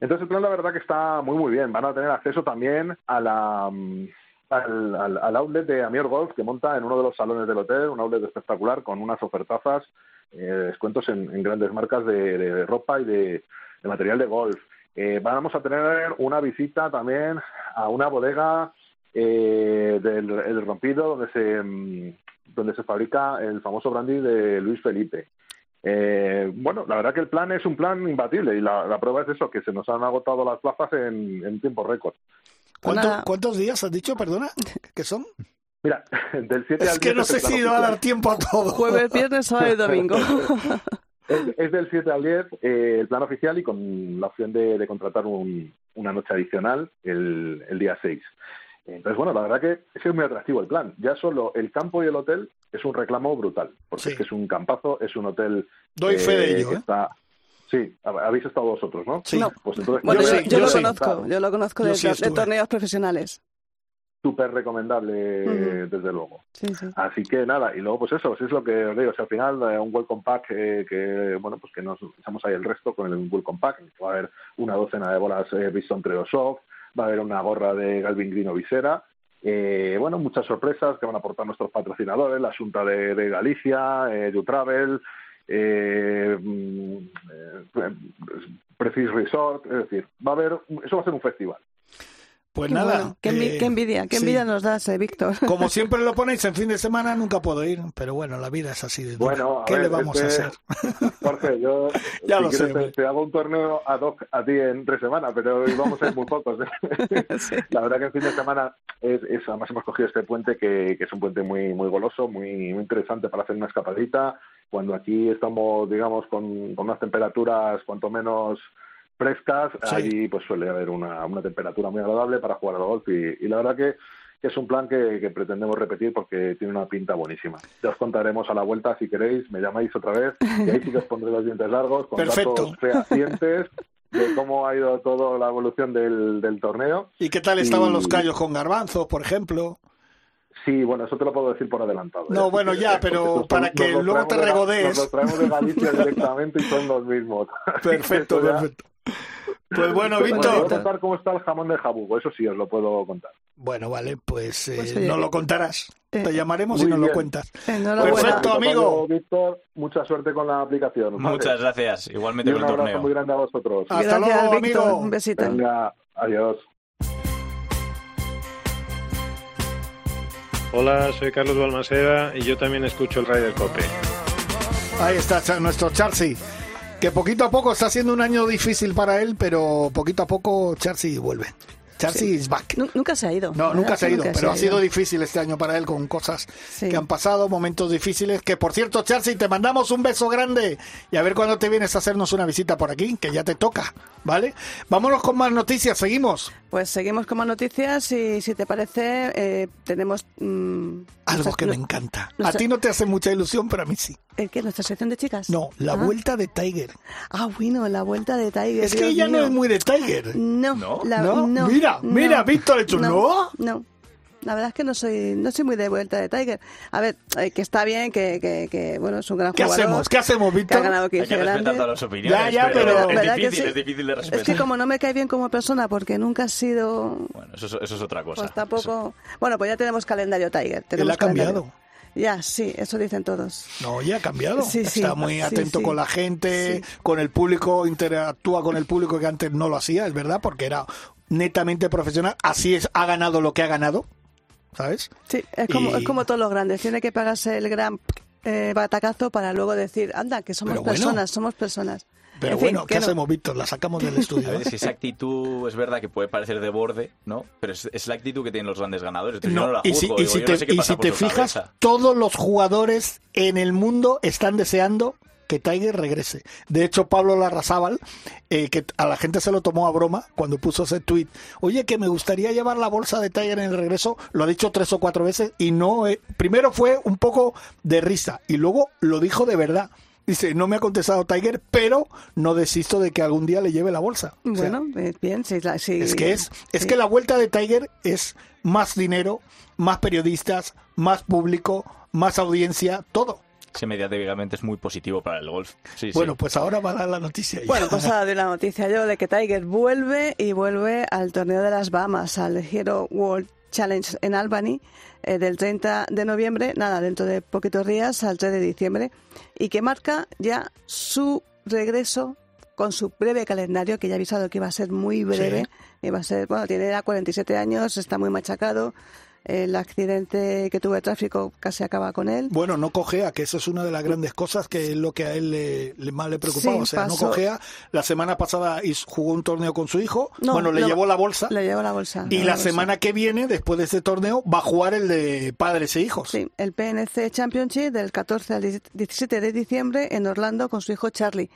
Entonces el plan la verdad que está muy muy bien. Van a tener acceso también a la mm, al, al- outlet de Amior Golf que monta en uno de los salones del hotel, un outlet espectacular con unas ofertazas, eh, descuentos en, grandes marcas de, ropa y de, material de golf. Eh, vamos a tener una visita también a una bodega eh, del el rompido donde se mm, donde se fabrica el famoso brandy de Luis Felipe. Eh, bueno, la verdad que el plan es un plan imbatible y la, la prueba es eso, que se nos han agotado las plazas en, en tiempo récord. ¿Cuánto-. ¿Cuántos días has dicho, perdona? ¿Que son? Mira, del 7 Es al que 10 no es el sé plan si va a dar oficial. tiempo a todo. Jueves, viernes, sábado y domingo. Es, es del 7 al 10 eh, el plan oficial y con la opción de, de contratar un- una noche adicional el, el día 6. Entonces, bueno, la verdad que es muy atractivo el plan. Ya solo el campo y el hotel es un reclamo brutal, porque Sí. es que es un campazo, es un hotel... Doy fe de eh, ello, que ¿eh? está- Sí, hab- habéis estado vosotros, ¿no? Sí. No. Pues entonces, Bueno, Yo yo, sí, yo yo lo sí. conozco, yo lo conozco Yo de, sí de estuve. torneos profesionales. Súper recomendable, desde luego. Sí, sí. Así que nada, y luego pues eso, eso es lo que os digo, o sea, al final eh, un welcome pack eh, que, bueno, pues que nos echamos ahí el resto con el welcome pack, va a haber una docena de bolas eh, Bison Treosov, va a haber una gorra de Galvin Grino Visera, eh, bueno, muchas sorpresas que van a aportar nuestros patrocinadores, la Junta de, Galicia, eh, eh, mm, eh, Precis Resort, es decir, va a haber, eso va a ser un festival. Pues Qué nada. bueno. Qué, envi- eh, qué envidia, qué sí. envidia nos das, eh, Víctor. Como siempre lo ponéis en fin de semana, nunca puedo ir. Pero bueno, la vida es así de dura. Bueno, a ¿Qué ver, le vamos a este- hacer? Jorge, yo Ya si lo quieres, sé, te, hago un torneo ad hoc a ti en tres semanas, pero hoy vamos a ir muy pocos. ¿eh? La verdad que el fin de semana es, es- además hemos cogido este puente que, que es un puente muy muy goloso, muy, muy interesante para hacer una escapadita. cuando aquí estamos, digamos, con, con unas temperaturas cuanto menos frescas, Sí. allí pues suele haber una, una temperatura muy agradable para jugar al golf y, y la verdad que, que es un plan que, que pretendemos repetir porque tiene una pinta buenísima. Ya os contaremos a la vuelta si queréis, me llamáis otra vez y ahí sí que os pondré los dientes largos con Perfecto. datos fehacientes de cómo ha ido toda la evolución del, del torneo. ¿Y qué tal estaban Y- los callos con garbanzos, por ejemplo? Sí, bueno, eso te lo puedo decir por adelantado. No, ¿eh? bueno, Si ya, pero para que luego te regodees. Nos los traemos de Galicia directamente y son los mismos. Perfecto, perfecto. Pues bueno, Pero os Víctor. puedo contar cómo está el jamón de jabugo, eso sí os lo puedo contar. Bueno, vale, pues, eh, Pues nos lo contarás. eh, Te llamaremos muy y nos lo cuentas. Perfecto, amigo. Víctor, mucha suerte con la aplicación. ¿vale? Muchas gracias. Igualmente un con el abrazo torneo. muy grande a vosotros. Hasta Gracias, luego, Víctor. amigo. Un besito. Venga, adiós. Hola, soy Carlos Balmaseda y yo también escucho el Ryder Cope. Ahí está nuestro Charcy. Que poquito a poco está siendo un año difícil para él, pero poquito a poco Charcy vuelve. Charcy is back. Nu- Nunca se ha ido. No, nunca se ha ido, Nunca pero ha sido difícil este año para él con cosas Sí. que han pasado, momentos difíciles. Que por cierto, Charcy, te mandamos un beso grande y a ver cuándo te vienes a hacernos una visita por aquí, que ya te toca, ¿vale? Vámonos con más noticias, seguimos. Pues seguimos con más noticias y si te parece, eh, tenemos... mm, Algo que me encanta. A ti no te hace mucha ilusión, pero a mí sí. ¿El qué? ¿Nuestra sección de chicas? No, la Ah. vuelta de Tiger. Ah, bueno, la vuelta de Tiger. Es que ella no es muy de Tiger. No, ¿No? la- ¿No? no, Mira, no, mira, Víctor ha hecho, ¿no? No, la verdad es que no soy, no soy muy de vuelta de Tiger. A ver, eh, que está bien, que, que, que, bueno, es un gran ¿Qué jugador. hacemos? ¿Qué hacemos, Que ha Víctor? ganado Hay 15 que respetar grandes. todas las opiniones, Ya, ya, pero, pero- es, ¿Verdad que difícil, sí? es difícil de respetar. Es que como no me cae bien como persona, porque nunca ha sido, Bueno, eso, es- eso es otra cosa. pues tampoco... Bueno, pues ya tenemos calectario Tiger. Él Tenemos ha cambiado. calendario. Ya, sí, eso dicen todos. No, ya ha cambiado. Sí, sí. Está muy atento sí. con la gente, con el público, interactúa con el público que antes no lo hacía, es verdad, porque era netamente profesional. Así es, ha ganado lo que ha ganado, ¿sabes? Sí, es como, Y- es como todos los grandes. Tiene que pagarse el gran eh, batacazo para luego decir, anda, que somos bueno. personas, somos personas. Pero En fin, bueno, ¿qué no. hacemos, Víctor? La sacamos del estudio. ¿eh? es que esa actitud es verdad que puede parecer de borde, ¿no? Pero es, es la actitud que tienen los grandes ganadores. Entonces No, la y si, juzgo, y digo, si yo te, no sé qué y si te fijas, cabeza. todos los jugadores en el mundo están deseando que Tiger regrese. De hecho, Pablo Larrazábal, eh, que a la gente se lo tomó a broma cuando puso ese tweet, oye, que me gustaría llevar la bolsa de Tiger en el regreso, lo ha dicho tres o cuatro veces y no, eh, primero fue un poco de risa y luego lo dijo de verdad. Dice, no me ha contestado Tiger, pero no desisto de que algún día le lleve la bolsa. O sea, Bueno, eh, bien, sí, es que es, es sí. que la vuelta de Tiger es más dinero, más periodistas, más público, más audiencia, todo. Ese mediáticamente es muy positivo para el golf. Sí, sí. Bueno, pues ahora va a dar la noticia. ya. Bueno, pues ahora doy la noticia yo de que Tiger vuelve y vuelve al torneo de las Bahamas, al Hero World Challenge en Albany, eh, del 30 de noviembre, nada, dentro de poquitos días, al 3 de diciembre, y que marca ya su regreso con su breve calendario, que ya ha avisado que iba a ser muy breve. Iba a ser, bueno, tiene ya 47 años, está muy machacado. El accidente que tuvo de tráfico casi acaba con él. Bueno, no cojea, que eso es una de las grandes cosas que es lo que a él le, le- más le preocupaba. Sí, o sea, no pasó- cojea. La semana pasada jugó un torneo con su hijo. No, bueno, le no, llevó la bolsa. Le llevó la bolsa. y la bolsa. semana que viene, después de ese torneo, va a jugar el de padres e hijos. Sí, el PNC Championship del 14 al 17 de diciembre en Orlando con su hijo Charlie.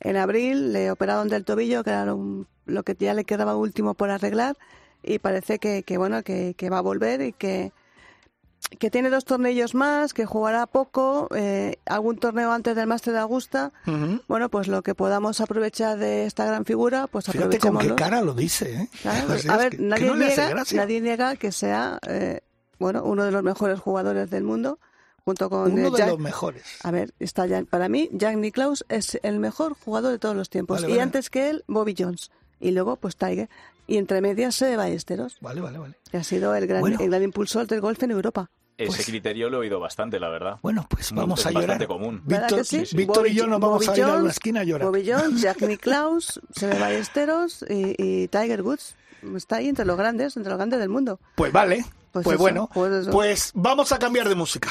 En abril le operaron del tobillo, que era un- lo que ya le quedaba último por arreglar, y parece que, que bueno, que, que va a volver y que, que tiene dos torneos más, que jugará poco, eh, algún torneo antes del Máster de Augusta. Bueno, pues lo que podamos aprovechar de esta gran figura, pues Fíjate con qué cara lo dice, ¿eh? Claro, a ver, nadie, no niega, nadie niega que sea eh, bueno uno de los mejores jugadores del mundo, junto con Uno eh, de Jack. los mejores. A ver, está ya, para mí, Jack Nicklaus es el mejor jugador de todos los tiempos. Vale, y vale. antes que él, Bobby Jones. Y luego, pues Tiger. Y entre medias, Seve Ballesteros, Vale, vale, vale. que ha sido el gran, Bueno. el gran impulsor del golf en Europa. Ese pues- criterio lo he oído bastante, la verdad. Bueno, pues Muy- vamos es a llorar. bastante común. ¿Verdad Víctor, que sí? Víctor y yo nos vamos Bobby a ir a Jones, una esquina a llorar. Bobby Jones, Jack Nicklaus, Seve Ballesteros y, y Tiger Woods. Está ahí entre los grandes, entre los grandes del mundo. Pues vale, pues, Pues eso, bueno, pues pues vamos a cambiar de música.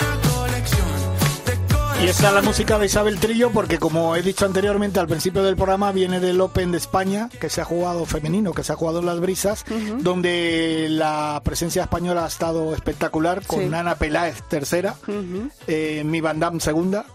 Y esta es la música de Isabel Trillo porque como he dicho anteriormente al principio del programa viene del Open de España que se ha jugado femenino, que se ha jugado en las brisas, donde la presencia española ha estado espectacular con Sí. Ana Peláez tercera, eh, mi Van Damme segunda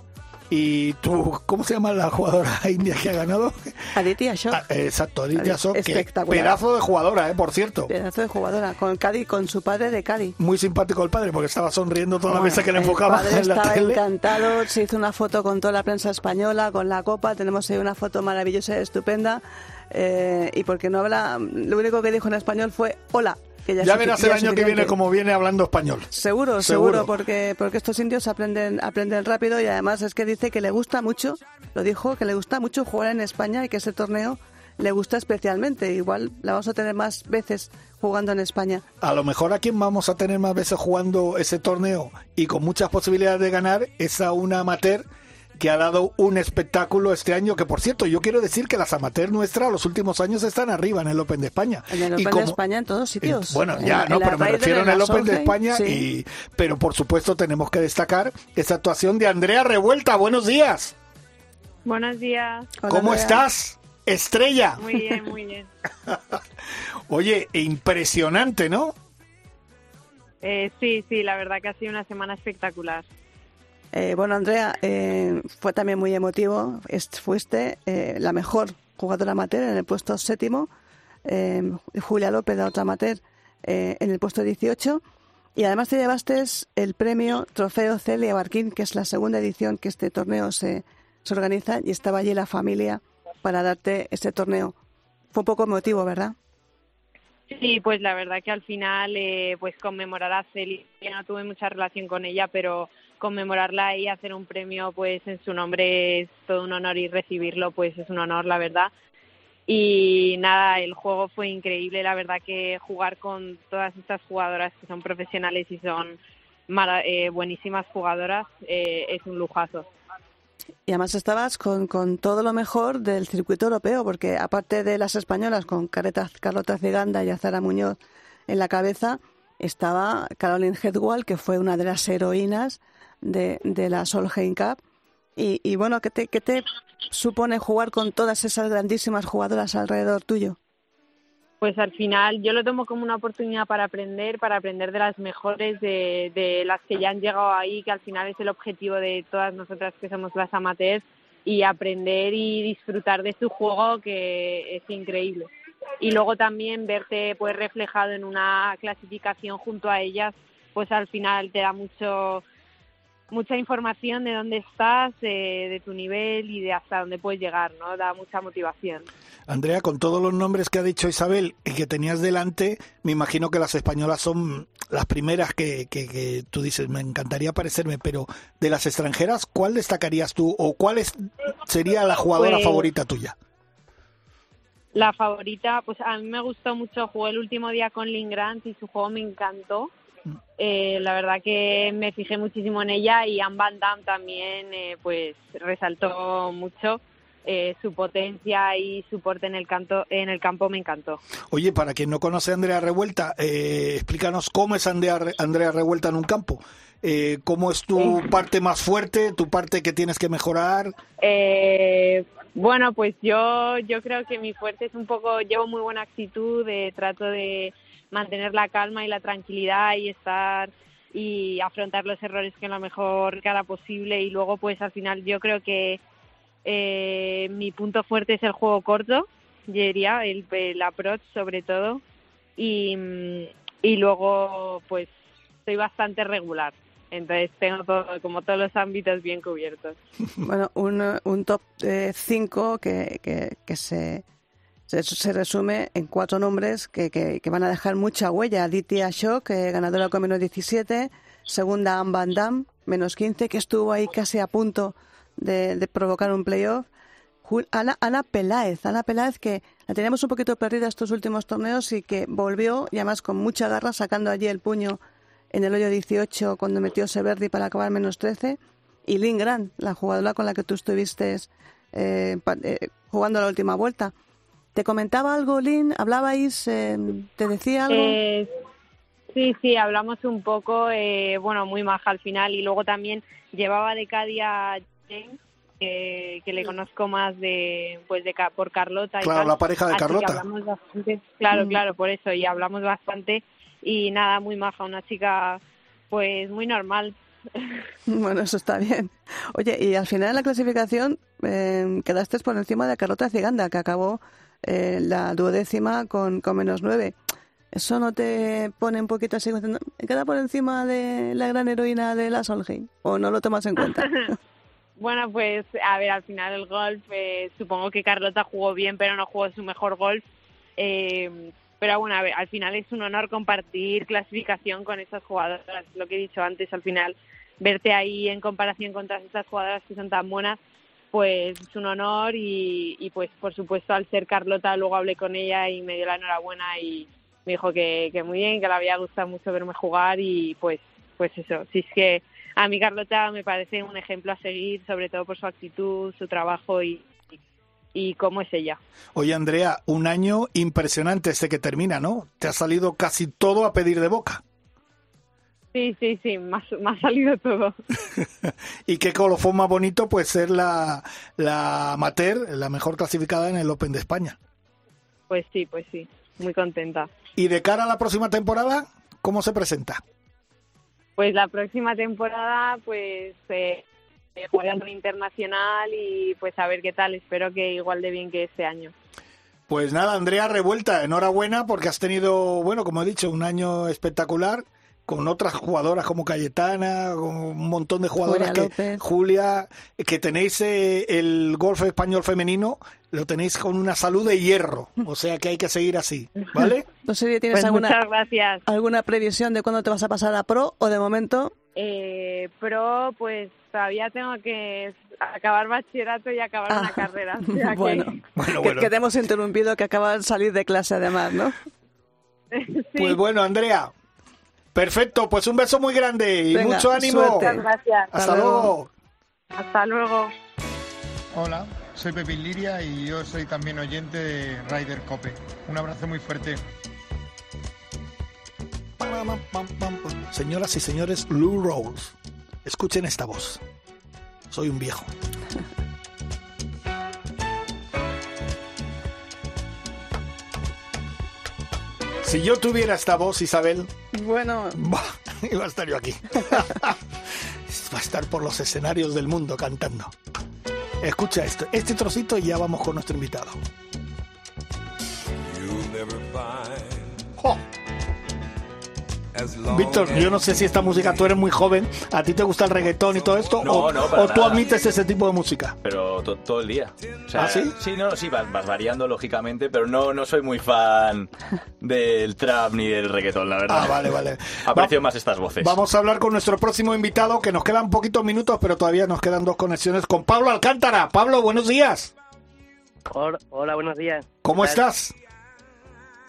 y tú, ¿cómo se llama la jugadora india que ha ganado? Aditya Shock. Ah, exacto, Aditya que espectacular. pedazo de jugadora, eh, por cierto. Pedazo de jugadora, con Cádiz, con su padre de Cádiz. Muy simpático el padre porque estaba sonriendo toda la vez que le enfocaba padre en la estaba tele. encantado, se hizo una foto con toda la prensa española, con la copa, tenemos ahí una foto maravillosa, estupenda, eh, y porque no habla, lo único que dijo en español fue hola. Que ya, Ya verás el año que viene como viene hablando español. Seguro, Seguro. seguro, porque, porque estos indios aprenden, aprenden rápido y además es que dice que le gusta mucho, lo dijo, que le gusta mucho jugar en España y que ese torneo le gusta especialmente. Igual la vamos a tener más veces jugando en España. A lo mejor a quien vamos a tener más veces jugando ese torneo y con muchas posibilidades de ganar es a una amateur que ha dado un espectáculo este año, que por cierto, yo quiero decir que las amateurs nuestras los últimos años están arriba en el Open de España. En el Y Open como- de España en todos sitios. Bueno, En ya, no, en pero me refiero en el Open de España sí. y pero por supuesto tenemos que destacar esta actuación de Andrea Revuelta. Buenos días. Buenos días. ¿Cómo estás? Estrella. Muy bien, muy bien. Oye, impresionante, ¿no? Eh, sí, sí, la verdad que ha sido una semana espectacular. Eh, bueno, Andrea, eh, fue también muy emotivo. Fuiste eh, la mejor jugadora amateur en el puesto séptimo. eh, Julia López, la otra amateur, eh, en el puesto 18. Y además te llevaste el premio Trofeo Celia Barquín, que es la segunda edición que este torneo se, se organiza. Y estaba allí la familia para darte este torneo. Fue un poco emotivo, ¿verdad? Sí, pues la verdad que al final, eh, pues conmemorar a Celia, no tuve mucha relación con ella, pero conmemorarla y hacer un premio, pues en su nombre es todo un honor y recibirlo, pues es un honor, la verdad. Y nada, el juego fue increíble, la verdad que jugar con todas estas jugadoras que son profesionales y son eh, buenísimas jugadoras eh, es un lujazo. Y además estabas con, con todo lo mejor del circuito europeo, porque aparte de las españolas con Careta, Carlota Ciganda y Azara Muñoz en la cabeza, estaba Caroline Hedwall, que fue una de las heroínas de, de la Solheim Cup. Y, y bueno, ¿qué te, ¿qué te supone jugar con todas esas grandísimas jugadoras alrededor tuyo? Pues al final yo lo tomo como una oportunidad para aprender, para aprender de las mejores, de, de las que ya han llegado ahí, que al final es el objetivo de todas nosotras que somos las amateurs, y aprender y disfrutar de su juego que es increíble. Y luego también verte pues reflejado en una clasificación junto a ellas, pues al final te da mucho mucha información de dónde estás, eh, de tu nivel y de hasta dónde puedes llegar, ¿no? Da mucha motivación. Andrea, con todos los nombres que ha dicho Isabel y que tenías delante, me imagino que las españolas son las primeras que, que, que tú dices, me encantaría parecerme, pero de las extranjeras, ¿cuál destacarías tú o cuál es, sería la jugadora Pues- favorita tuya? La favorita, pues a mí me gustó mucho, jugué el último día con Lynn Grant y su juego me encantó. Eh, la verdad que me fijé muchísimo en ella y Anne Van Damme también eh, pues resaltó mucho. Eh, su potencia y su porte en el, canto, en el campo me encantó. Oye, para quien no conoce a Andrea Revuelta, eh, explícanos cómo es Andrea, Andrea Revuelta en un campo. Eh, ¿Cómo es tu parte más fuerte, tu parte que tienes que mejorar? Eh, bueno, pues yo, yo creo que mi fuerte es un poco, llevo muy buena actitud, eh, trato de mantener la calma y la tranquilidad y estar y afrontar los errores con la mejor cara posible y luego pues al final yo creo que eh, mi punto fuerte es el juego corto, diría, el, el approach sobre todo y, y luego pues soy bastante regular. Entonces tengo todo, como todos los ámbitos bien cubiertos. Bueno, un, eh, un top 5 que, que, que se, se, se resume en cuatro nombres que, que, van a dejar mucha huella. Aditya Ashok, eh, ganadora con menos 17. Segunda, Anne Van Damme, menos 15, que estuvo ahí casi a punto de, de provocar un playoff. Ana, Ana Peláez, Ana Peláez que la teníamos un poquito perdida estos últimos torneos y que volvió, y además con mucha garra, sacando allí el puño en el hoyo 18 cuando metió Severdi para acabar menos 13. Y Lynn Grant, la jugadora con la que tú estuviste eh, eh, jugando la última vuelta. ¿Te comentaba algo, Lynn? ¿Hablabais? eh, ¿Te decía algo? Eh, sí, sí, hablamos un poco, eh, bueno, muy maja al final y luego también llevaba de Cádiz a James, que, que le conozco más de, pues de Ca- por Carlota. y Claro, tal. la pareja de Así Carlota. hablamos bastante, claro, Mm. claro, por eso, y hablamos bastante y nada, muy maja, una chica pues muy normal. Bueno, eso está bien. Oye, y al final de la clasificación eh, quedaste por encima de Carlota Ciganda, que acabó eh, la duodécima con, con menos nueve. ¿Eso no te pone un poquito así? ¿Queda por encima de la gran heroína de la Solheim? ¿O no lo tomas en cuenta? Bueno, pues a ver, al final el golf, eh, supongo que Carlota jugó bien, pero no jugó su mejor golf. Eh, pero bueno, a ver, al final es un honor compartir clasificación con esas jugadoras. Lo que he dicho antes, al final, verte ahí en comparación con todas estas jugadoras que son tan buenas, pues es un honor y, y pues por supuesto al ser Carlota luego hablé con ella y me dio la enhorabuena y me dijo que, muy bien, que le había gustado mucho verme jugar y pues pues eso, si es que a mí Carlota me parece un ejemplo a seguir, sobre todo por su actitud, su trabajo y, y cómo es ella. Oye, Andrea, un año impresionante este que termina, ¿no? Te ha salido casi todo a pedir de boca. Sí, sí, sí, me ha, salido todo. Y qué colofón más bonito, pues ser la, la amateur, la mejor clasificada en el Open de España. Pues sí, pues sí, muy contenta. Y de cara a la próxima temporada, ¿cómo se presenta? Pues la próxima temporada, pues eh, eh, jugando internacional y pues a ver qué tal. Espero que igual de bien que este año. Pues nada, Andrea Revuelta, enhorabuena porque has tenido, bueno, como he dicho, un año espectacular con otras jugadoras como Cayetana, con un montón de jugadoras Julia que López. Julia, que tenéis eh, el golf español femenino, lo tenéis con una salud de hierro, o sea que hay que seguir así, ¿vale? No sé si tienes Pues alguna, gracias. alguna previsión de cuándo te vas a pasar a pro o de momento. Eh, pro, pues todavía tengo que acabar bachillerato y acabar una Ah, carrera. o sea que- bueno, Bueno, que, bueno. que te hemos interrumpido, que acabas de salir de clase además, ¿no? sí. Pues bueno, Andrea, perfecto, pues un beso muy grande y Venga, mucho ánimo. suerte. Muchas gracias. Hasta luego. Hasta luego. Hola, soy Pepe Liria y yo soy también oyente de Ryder Cope. Un abrazo muy fuerte. Señoras y señores, Lou Rawls, escuchen esta voz. Soy un viejo. Si yo tuviera esta voz, Isabel, Bueno, bah, iba a estar yo aquí. Va a estar por los escenarios del mundo cantando. Escucha esto, este trocito y ya vamos con nuestro invitado. You'll never find ¡Jo! Víctor, yo no sé si esta música, tú eres muy joven, ¿a ti te gusta el reggaetón y todo esto? No, o, no, para o tú nada. admites ese tipo de música? Pero to- todo el día. O sea, ¿Ah, sí? Sí, no, sí, vas, vas variando, lógicamente, pero no, no soy muy fan del trap ni del reggaetón, la verdad. Ah, vale, vale. Aprecio Va- más estas voces. Vamos a hablar con nuestro próximo invitado, que nos quedan poquitos minutos, pero todavía nos quedan dos conexiones con Pablo Alcántara. Pablo, buenos días. Hola, hola, buenos días. ¿Cómo estás?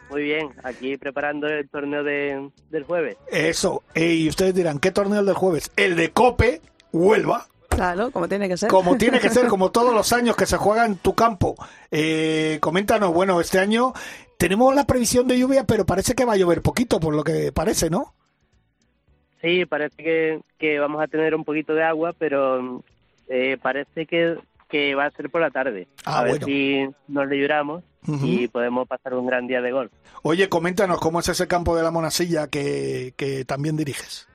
Muy bien, aquí preparando el torneo de, del jueves. Eso. Y ustedes dirán, ¿qué torneo el del jueves? El de Cope, Huelva. claro, como tiene que ser. Como tiene que ser, como todos los años que se juega en tu campo. Eh, coméntanos, bueno, este año tenemos la previsión de lluvia, pero parece que va a llover poquito, por lo que parece, ¿no? Sí, parece que, que vamos a tener un poquito de agua, pero eh, parece que, que va a ser por la tarde. Ah, a ver bueno. si nos libramos Ujú. y podemos pasar un gran día de golf. Oye, coméntanos cómo es ese campo de la Monasilla que, que también diriges.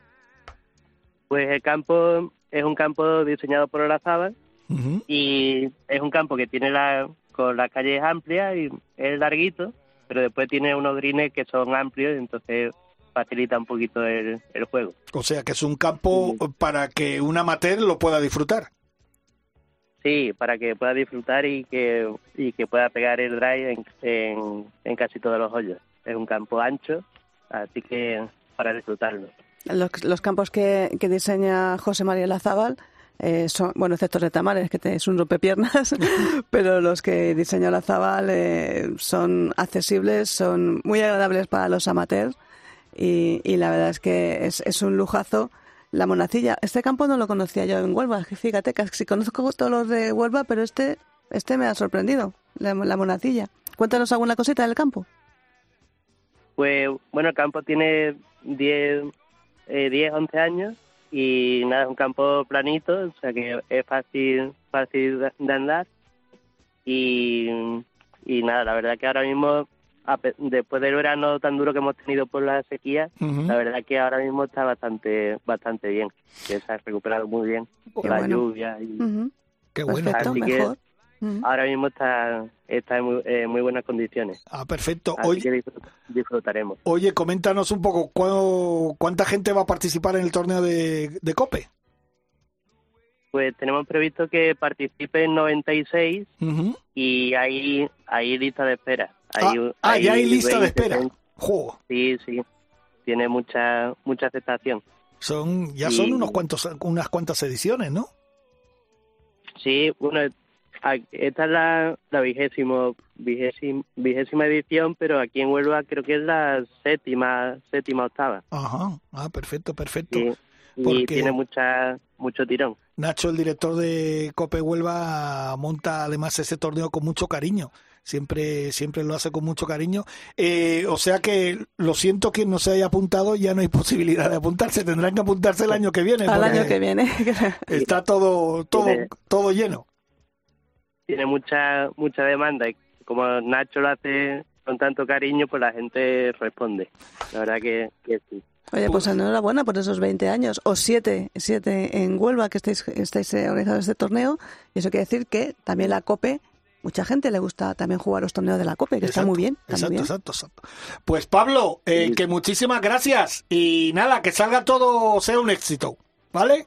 Pues el campo es un campo diseñado por Olazábal Ujú. y es un campo que tiene la con las calles amplias y es larguito, pero después tiene unos greens que son amplios, entonces facilita un poquito el, el juego. O sea, que es un campo para que un amateur lo pueda disfrutar. Sí, para que pueda disfrutar y que, y que pueda pegar el drive en, en, casi todos los hoyos. Es un campo ancho, así que para disfrutarlo. Los, los campos que, que diseña José María Lazábal eh, son, bueno, excepto de Tamares, que es un rompepiernas, pero los que diseña Lazábal eh, son accesibles, son muy agradables para los amateurs y, y la verdad es que es, es un lujazo. La Monacilla, este campo no lo conocía yo en Huelva, fíjate, casi conozco todos los de Huelva, pero este, este me ha sorprendido, la, la Monacilla. Cuéntanos alguna cosita del campo. Pues bueno, el campo tiene 10, eh, 10 11 años y nada, es un campo planito, o sea que es fácil, fácil de- andar. Y, y nada, la verdad que ahora mismo, después del verano tan duro que hemos tenido por la sequía, la verdad que ahora mismo está bastante bastante bien, que se ha recuperado muy bien por la bueno. lluvia. Y, Ujú. Qué bueno. Perfecto, Así que- mejor. Ujú. Ahora mismo está, está en muy, en muy buenas condiciones. Ah, perfecto. Así Oye, que disfrut- disfrutaremos. oye, coméntanos un poco ¿cuá- cuánta gente va a participar en el torneo de, de Cope. Pues tenemos previsto que participen 96 Ujú. y hay, hay lista de espera. Hay, Ah, ya hay lista de 20, espera. 30. Jo, Sí, sí. Tiene mucha mucha aceptación. son, ya Y- son unos cuantos, unas cuantas ediciones, ¿no? Sí, bueno, esta es la, la vigésimo, vigésima, vigésima edición, pero aquí en Huelva creo que es la séptima, séptima octava. Ajá, ah, perfecto, perfecto. Sí. Y tiene mucha mucho tirón. Nacho, el director de Cope Huelva, monta además ese torneo con mucho cariño. Siempre, siempre lo hace con mucho cariño. Eh, o sea que lo siento quien no se haya apuntado, ya no hay posibilidad de apuntarse. Tendrán que apuntarse el año que viene. Al año que viene. Está todo, todo, Tiene- todo lleno. tiene mucha mucha demanda y como Nacho lo hace con tanto cariño, pues la gente responde. La verdad que, que sí. Oye, pues enhorabuena por esos 20 años, o 7, siete en Huelva que estáis, estáis eh, organizando este torneo. Y eso quiere decir que también la COPE, mucha gente le gusta también jugar los torneos de la COPE, que está muy bien. está muy Exacto, bien. exacto, exacto. Pues Pablo, eh, que muchísimas gracias. Y nada, que salga todo, sea un éxito. ¿Vale?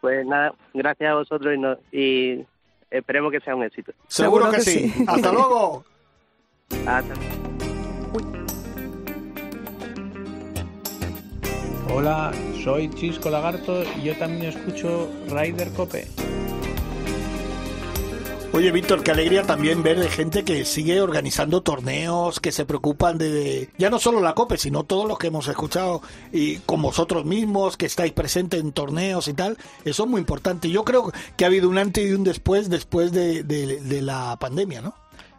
Pues nada, gracias a vosotros y, no- y esperemos que sea un éxito. Seguro, que, sí. Hasta luego. Hasta Hola, soy Chisco Lagarto y yo también escucho Rider Cope. Oye, Víctor, qué alegría también ver de gente que sigue organizando torneos, que se preocupan de, de- ya no solo la COPE, sino todos los que hemos escuchado y con vosotros mismos, que estáis presentes en torneos y tal. Eso es muy importante. Yo creo que ha habido un antes y un después después de, de- de la pandemia, ¿no?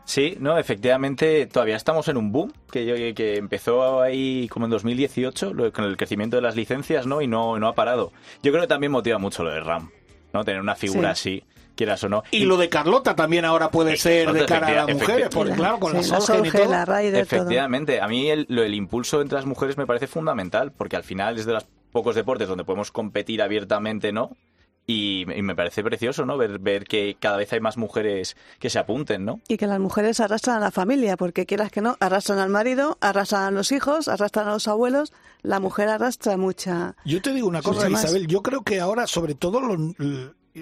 Sí, no, efectivamente todavía estamos en un boom que, que empezó ahí como en 2018 lo- con el crecimiento de las licencias, ¿no? Y no, no ha parado. Yo creo que también motiva mucho lo de RAM, ¿no? Tener una figura así, quieras o no. Y lo de Carlota también ahora puede ser de cara a las mujeres, porque claro, con Sí, la la Solgen y todo. la todo. Efectivamente, a mí el, lo- el impulso entre las mujeres me parece fundamental, porque al final es de los pocos deportes donde podemos competir abiertamente, ¿no? Y, y me parece precioso, ¿no? Ver, ver que cada vez hay más mujeres que se apunten, ¿no? Y que las mujeres arrastran a la familia, porque quieras que no, arrastran al marido, arrastran a los hijos, arrastran a los abuelos. La mujer arrastra mucha. Yo te digo una cosa. Isabel, yo creo que ahora, sobre todo los,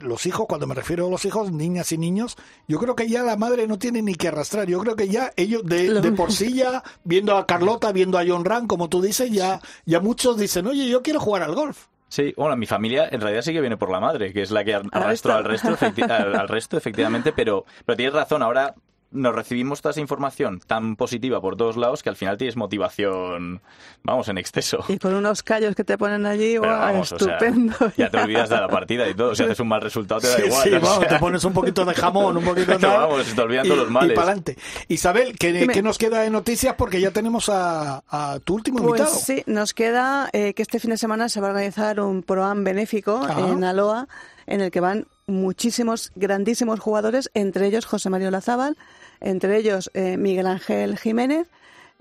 los hijos, cuando me refiero a los hijos, niñas y niños, yo creo que ya la madre no tiene ni que arrastrar. Yo creo que ya ellos, de, por sí ya, viendo a Carlota, viendo a John Ran, como tú dices, ya, ya muchos dicen, oye, yo quiero jugar al golf. Sí, bueno, mi familia en realidad sí que viene por la madre, que es la que arrastró al resto, al resto, efectivamente, pero, pero tienes razón, ahora nos recibimos toda esa información tan positiva por todos lados que al final tienes motivación, vamos, en exceso. Y con unos callos que te ponen allí, ¡guau! vamos, o sea, estupendo. ya te olvidas de la partida y todo, si haces un mal resultado te da Sí, igual. sí, vamos, sea. te pones un poquito de jamón, un poquito de Pero vamos, se te olvidan y, todos los males. Y para adelante. Isabel, ¿qué, qué nos queda de noticias? Porque ya tenemos a, a tu último Pues invitado. sí, nos queda eh, que este fin de semana se va a organizar un ProAm benéfico Ajá. en Aloa, en el que van muchísimos, grandísimos jugadores, entre ellos José Mario Lazábal, entre ellos eh, Miguel Ángel Jiménez,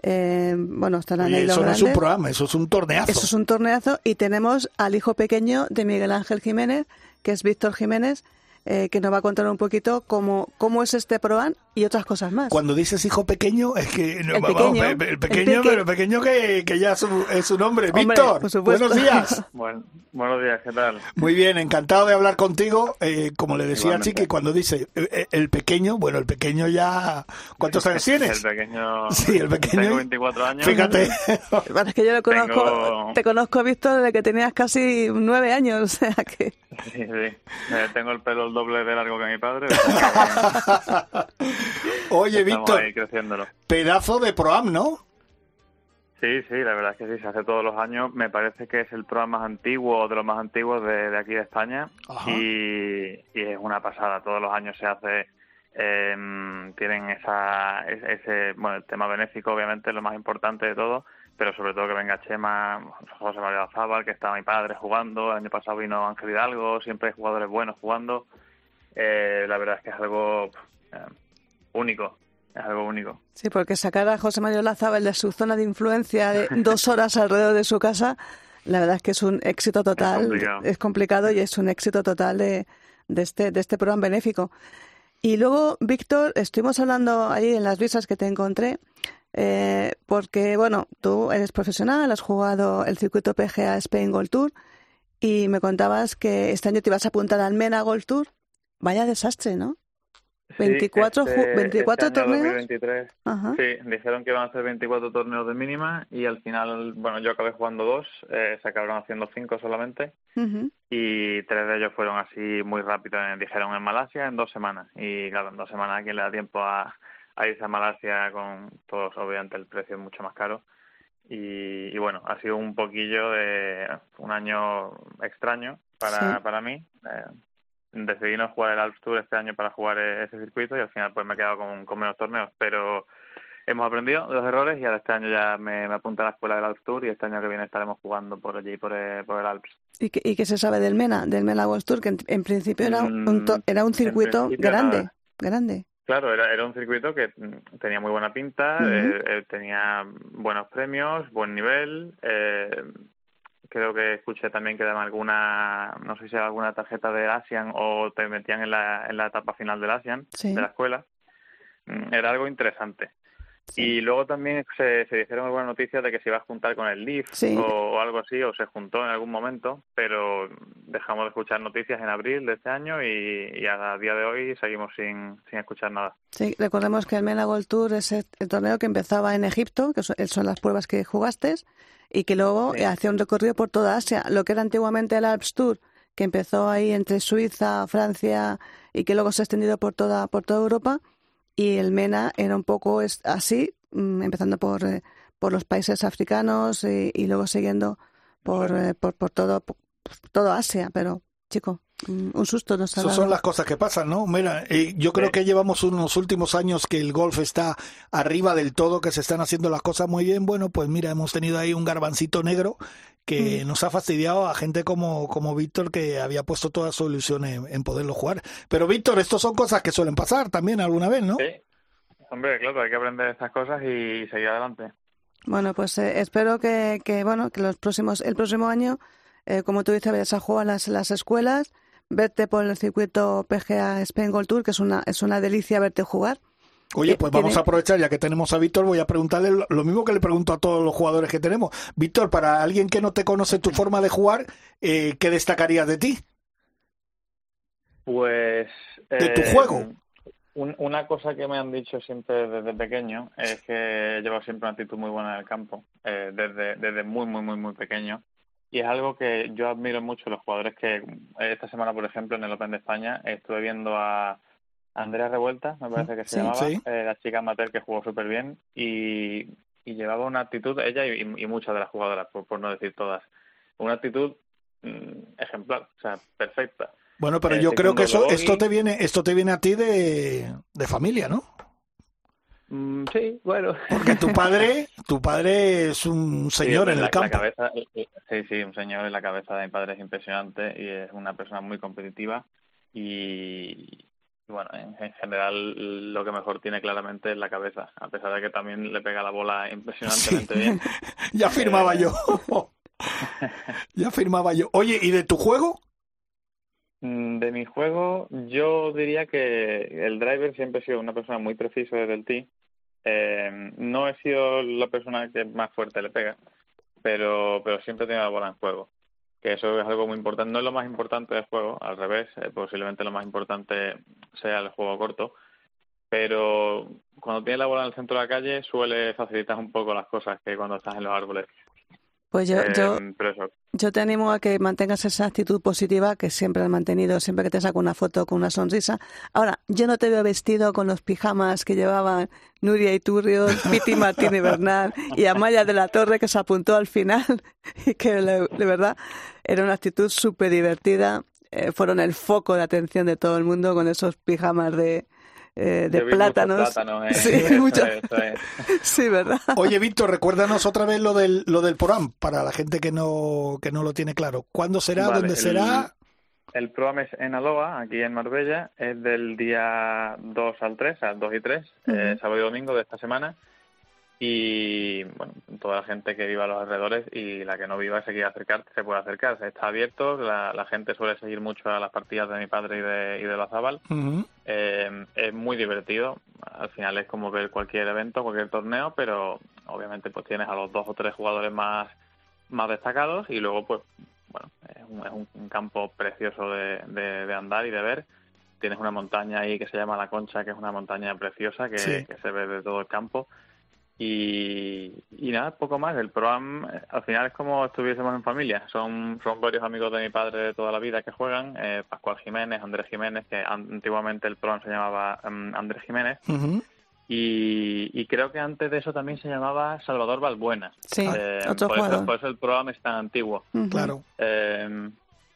eh, bueno, estarán Oye, ahí los eso no es un grandes. programa, eso es un torneazo. Eso es un torneazo y tenemos al hijo pequeño de Miguel Ángel Jiménez, que es Víctor Jiménez, eh, que nos va a contar un poquito cómo, cómo es este ProAm y otras cosas más. Cuando dices hijo pequeño, es que no, El vamos, pequeño, el, el el pequeño, peque- pero el pequeño que, que ya es su, es su nombre. Hombre, Víctor, buenos días. Buen- buenos días, ¿qué tal? Muy bien, encantado de hablar contigo. Eh, como le decía a Igualmente. Chiqui, cuando dice eh, eh, el pequeño, bueno, el pequeño ya... ¿Cuántos años El tienes? pequeño. Sí, el pequeño. Tengo 24 años. Fíjate. Bueno, es que yo lo conozco, Tengo- te conozco, Víctor, desde que tenías casi nueve años, o sea que... Sí, sí. Tengo el pelo el doble de largo que mi padre. Oye, Víctor, pedazo de proam, ¿no? Sí, sí, la verdad es que sí, se hace todos los años. Me parece que es el programa más antiguo o de los más antiguos de, de aquí de España y, y es una pasada. Todos los años se hace eh, tienen esa, ese, ese- bueno, el tema benéfico obviamente es lo más importante de todo, pero sobre todo que venga Chema, José María Zábal, que está mi padre jugando, el año pasado vino Ángel Hidalgo, siempre hay jugadores buenos jugando, eh, la verdad es que es algo eh, único, es algo único. Sí, porque sacar a José Mario Lazábal de su zona de influencia de dos horas alrededor de su casa, la verdad es que es un éxito total. complicado. Es complicado y es un éxito total de, de este, de este programa benéfico. Y luego, Víctor, estuvimos hablando ahí en las visas que te encontré, eh, porque, bueno, tú eres profesional, has jugado el circuito PGA Spain Gold Tour y me contabas que este año te ibas a apuntar al MENA Gold Tour. Vaya desastre, ¿no? 24 Sí, ju- este- 24 este torneos. 2023, Ajá. Sí, dijeron que iban a hacer 24 torneos de mínima y al final, bueno, yo acabé jugando dos, eh, se acabaron haciendo cinco solamente y tres de ellos fueron así muy rápido, eh, dijeron en Malasia en dos semanas y claro, en dos semanas a le da tiempo a, a irse a Malasia con todos, obviamente el precio es mucho más caro y, y bueno, ha sido un poquillo de un año extraño para, Sí. para mí. Eh, decidí no jugar el Alps Tour este año para jugar eh, ese circuito y al final pues me he quedado con, con menos torneos, pero hemos aprendido de los errores y ahora este año ya me, me apunté a la escuela del Alps Tour y este año que viene estaremos jugando por allí, por, por el Alps. ¿Y qué, y qué se sabe del MENA, del MENA Gold Tour? Que en, en principio era un, Mm, to- era un circuito grande, nada. grande. Claro, era, era un circuito que mm, tenía muy buena pinta, eh, eh, tenía buenos premios, buen nivel. eh, creo que escuché también que daban alguna, no sé si era alguna tarjeta de ASEAN o te metían en la, en la etapa final del ASEAN, Sí. de la escuela. Mm, Era algo interesante. Y luego también se, se dijeron algunas noticias de que se iba a juntar con el LIF Sí. o, o algo así, o se juntó en algún momento, pero dejamos de escuchar noticias en abril de este año y, y a día de hoy seguimos sin, sin escuchar nada. Sí, recordemos que el MENA Gold Tour es el, el torneo que empezaba en Egipto, que son, son las pruebas que jugaste, y que luego eh, hacía un recorrido por toda Asia. Lo que era antiguamente el Alps Tour, que empezó ahí entre Suiza, Francia, y que luego se ha extendido por toda, por toda Europa. Y el MENA era un poco así, mm, empezando por, eh, por los países africanos y, y luego siguiendo por, eh, por, por todo, por todo Asia. Pero, chico, un susto nos ha dado. son las cosas que pasan, ¿no? Mira, eh, yo creo que llevamos unos últimos años que el golf está arriba del todo, que se están haciendo las cosas muy bien. Bueno, pues mira, hemos tenido ahí un garbancito negro que Mm. nos ha fastidiado a gente como, como Víctor, que había puesto toda su ilusión en, en poderlo jugar. Pero Víctor, estos son cosas que suelen pasar también alguna vez, ¿no? Sí, hombre, claro, hay que aprender estas cosas y seguir adelante. Bueno, pues eh, espero que, que, bueno, que los próximos, el próximo año, eh, como tú dices, vayas a jugar las, las escuelas, verte por el circuito PGA Spain Gold Tour, que es una, es una delicia verte jugar. Oye, Eh, pues vamos a aprovechar, ya que tenemos a Víctor, voy a preguntarle lo- lo mismo que le pregunto a todos los jugadores que tenemos. Víctor, para alguien que no te conoce tu forma de jugar, eh, ¿qué destacarías de ti? Pues... De tu eh, juego. un- una cosa que me han dicho siempre desde pequeño es que llevo siempre una actitud muy buena en el campo, eh, desde, desde muy, muy, muy, muy pequeño. Y es algo que yo admiro mucho los jugadores que eh, esta semana, por ejemplo, en el Open de España, estuve viendo a Andrea Revuelta, me parece que se Sí, llamaba, sí. eh, la chica amateur que jugó súper bien y, y llevaba una actitud, ella y, y muchas de las jugadoras, por, por no decir todas, una actitud mm, ejemplar, o sea, perfecta. Bueno, pero Eh, yo creo que eso, esto te viene, esto te viene a ti de, de familia, ¿no? Mm, sí, bueno. Porque tu padre, tu padre es un señor Sí, en la- el campo. La cabeza, eh, sí, sí, un señor en la cabeza de mi padre es impresionante y es una persona muy competitiva y, bueno, en, en general lo que mejor tiene claramente es la cabeza, a pesar de que también le pega la bola impresionantemente bien. Ya firmaba Eh, yo. ya firmaba yo. Oye, ¿y de tu juego? Mm, De mi juego, yo diría que el driver siempre he sido una persona muy precisa desde el tee. Eh, no he sido la persona que más fuerte le pega, pero, pero siempre tenido la bola en juego. Que eso es algo muy importante. No es lo más importante del juego, al revés. eh, posiblemente lo más importante sea el juego corto. Pero cuando tienes la bola en el centro de la calle suele facilitar un poco las cosas que cuando estás en los árboles. Pues yo, Eh, yo, yo te animo a que mantengas esa actitud positiva que siempre has mantenido, siempre que te saco una foto con una sonrisa. Ahora, yo no te veo vestido con los pijamas que llevaban Nuria Iturrios, Piti Martín y Bernal y Amaya de la Torre que se apuntó al final y que de verdad era una actitud súper divertida. Eh, fueron el foco de atención de todo el mundo con esos pijamas de, eh, de Yo vi muchos plátanos. plátanos, eh. Sí, Eso mucho- es, eso es. sí, ¿verdad? Oye, Víctor, recuérdanos otra vez lo del, lo del PROAM, para la gente que no, que no lo tiene claro. ¿Cuándo será? Vale, ¿Dónde el- será? El programa es en Aloha, aquí en Marbella, es del día 2 al 3, al 2 y 3, eh, sábado y domingo de esta semana. Y bueno, toda la gente que viva a los alrededores y la que no viva se quiere acercar, se puede acercar. Está abierto, la, la gente suele seguir mucho a las partidas de mi padre y de, y de la Zabal. Eh, es muy divertido. Al final es como ver cualquier evento, cualquier torneo, pero obviamente pues tienes a los dos o tres jugadores más, más destacados y luego pues bueno, es un, es un- un campo precioso de, de- de andar y de ver. Tienes una montaña ahí que se llama La Concha, que es una montaña preciosa que, Sí. que se ve de todo el campo. Y, y nada, poco más. El ProAm eh, al final es como estuviésemos en familia. Son, son varios amigos de mi padre de toda la vida que juegan. eh, Pascual Jiménez, Andrés Jiménez, que an- antiguamente el ProAm se llamaba em, Andrés Jiménez. Ujú. Y, y creo que antes de eso también se llamaba Salvador Balbuena. Sí, otro por, eso, jugador. por eso el ProAm es tan antiguo. Claro. Eh,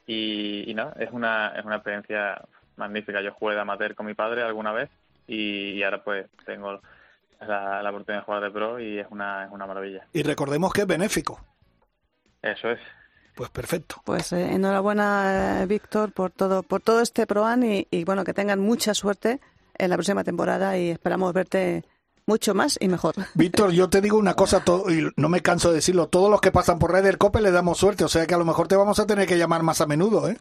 y, y nada, es una, es una experiencia magnífica. Yo jugué de amateur con mi padre alguna vez y, y ahora pues tengo la, la oportunidad de jugar de pro y es una, es una maravilla. Y recordemos que es benéfico. Eso es. Pues perfecto. Pues eh, enhorabuena, eh, Víctor, por todo, por todo este ProAn y, y bueno, que tengan mucha suerte en la próxima temporada y esperamos verte mucho más y mejor. Víctor, yo te digo una cosa, to- y no me canso de decirlo, todos los que pasan por Ryder Cope le damos suerte, o sea que a lo mejor te vamos a tener que llamar más a menudo, ¿eh?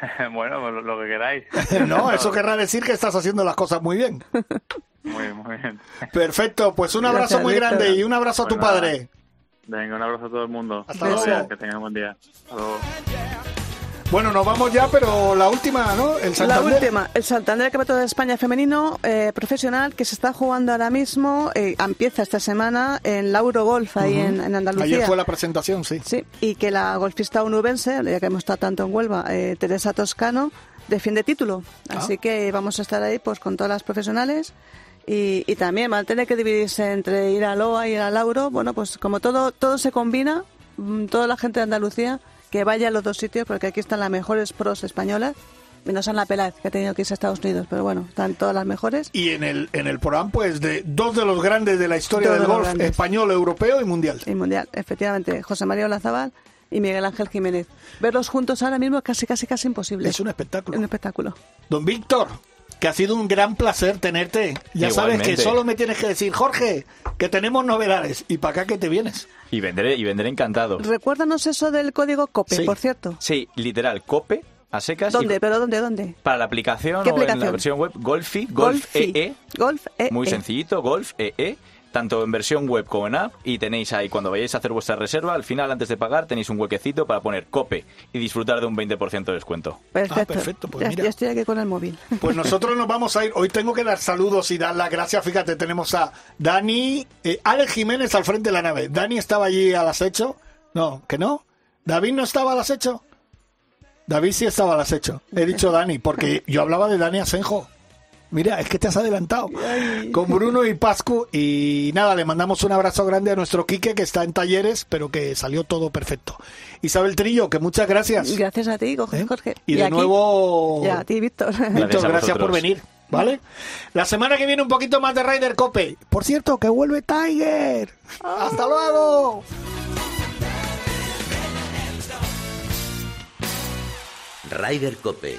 bueno, pues lo, lo que queráis. No, eso querrá decir que estás haciendo las cosas muy bien. Muy, muy bien. Perfecto, pues un abrazo Gracias, muy Víctor. grande y un abrazo a tu nada. padre. Venga, un abrazo a todo el mundo. Hasta luego. Que tengan un buen día. Hasta luego. Bueno, nos vamos ya, pero la última, ¿no? El La Santander. última, el Santander Campeonato de España femenino eh, profesional que se está jugando ahora mismo, eh, empieza esta semana en Lauro Golf, ahí en, en Andalucía. Ayer fue la presentación, sí. Sí, y que la golfista onubense, ya que hemos estado tanto en Huelva, eh, Teresa Toscano, defiende título. Ah. Así que vamos a estar ahí pues con todas las profesionales y, y también van a tener que dividirse entre ir a Loa y ir a Lauro. Bueno, pues como todo, todo se combina, mm, toda la gente de Andalucía que vaya a los dos sitios porque aquí están las mejores pros españolas. Menos en la Pelaz, que ha tenido que irse a Estados Unidos, pero bueno, están todas las mejores. Y en el, en el programa, pues, de dos de los grandes de la historia Dos del de golf grandes. español, europeo y mundial. Y mundial, efectivamente, José María Olazábal y Miguel Ángel Jiménez. Verlos juntos ahora mismo es casi, casi, casi imposible. Es un espectáculo. Un espectáculo. Don Víctor, que ha sido un gran placer tenerte. Ya sabes que solo me tienes que decir, Jorge, que tenemos novedades. Y para acá que te vienes. Y vendré, y vendré encantado. Recuérdanos eso del código COPE, Sí. por cierto. Sí, literal, cope a secas. y ¿Dónde? ¿Pero dónde? ¿Dónde? para la aplicación ¿Qué o en la aplicación? versión web Golfi, Golf. EE. Golf EE. Muy sencillito, Golf EE. Tanto en versión web como en app. Y tenéis ahí, cuando vayáis a hacer vuestra reserva, al final, antes de pagar, tenéis un huequecito para poner cope y disfrutar de un 20% de descuento. Perfecto. Ah, perfecto, pues ya, mira. ya estoy aquí con el móvil. Pues nosotros nos vamos a ir. Hoy tengo que dar saludos y dar las gracias. Fíjate, tenemos a Dani, eh, Alex Jiménez al frente de la nave. Dani estaba allí al acecho. No, que no. David no estaba al acecho. David sí estaba al acecho. He dicho Dani, porque yo hablaba de Dani Asenjo. Mira, es que te has adelantado. Con Bruno y Pascu. Y nada, le mandamos un abrazo grande a nuestro Quique, que está en talleres, pero que salió todo perfecto. Isabel Trillo, que muchas gracias. Gracias a ti, Jorge. ¿Eh? Jorge. Y de aquí- nuevo, Ya, a ti, Víctor. Víctor, Gracias por venir. ¿Vale? La semana que viene un poquito más de Ryder Cope. Por cierto, que vuelve Tiger. ¡Hasta luego! Ryder Cope,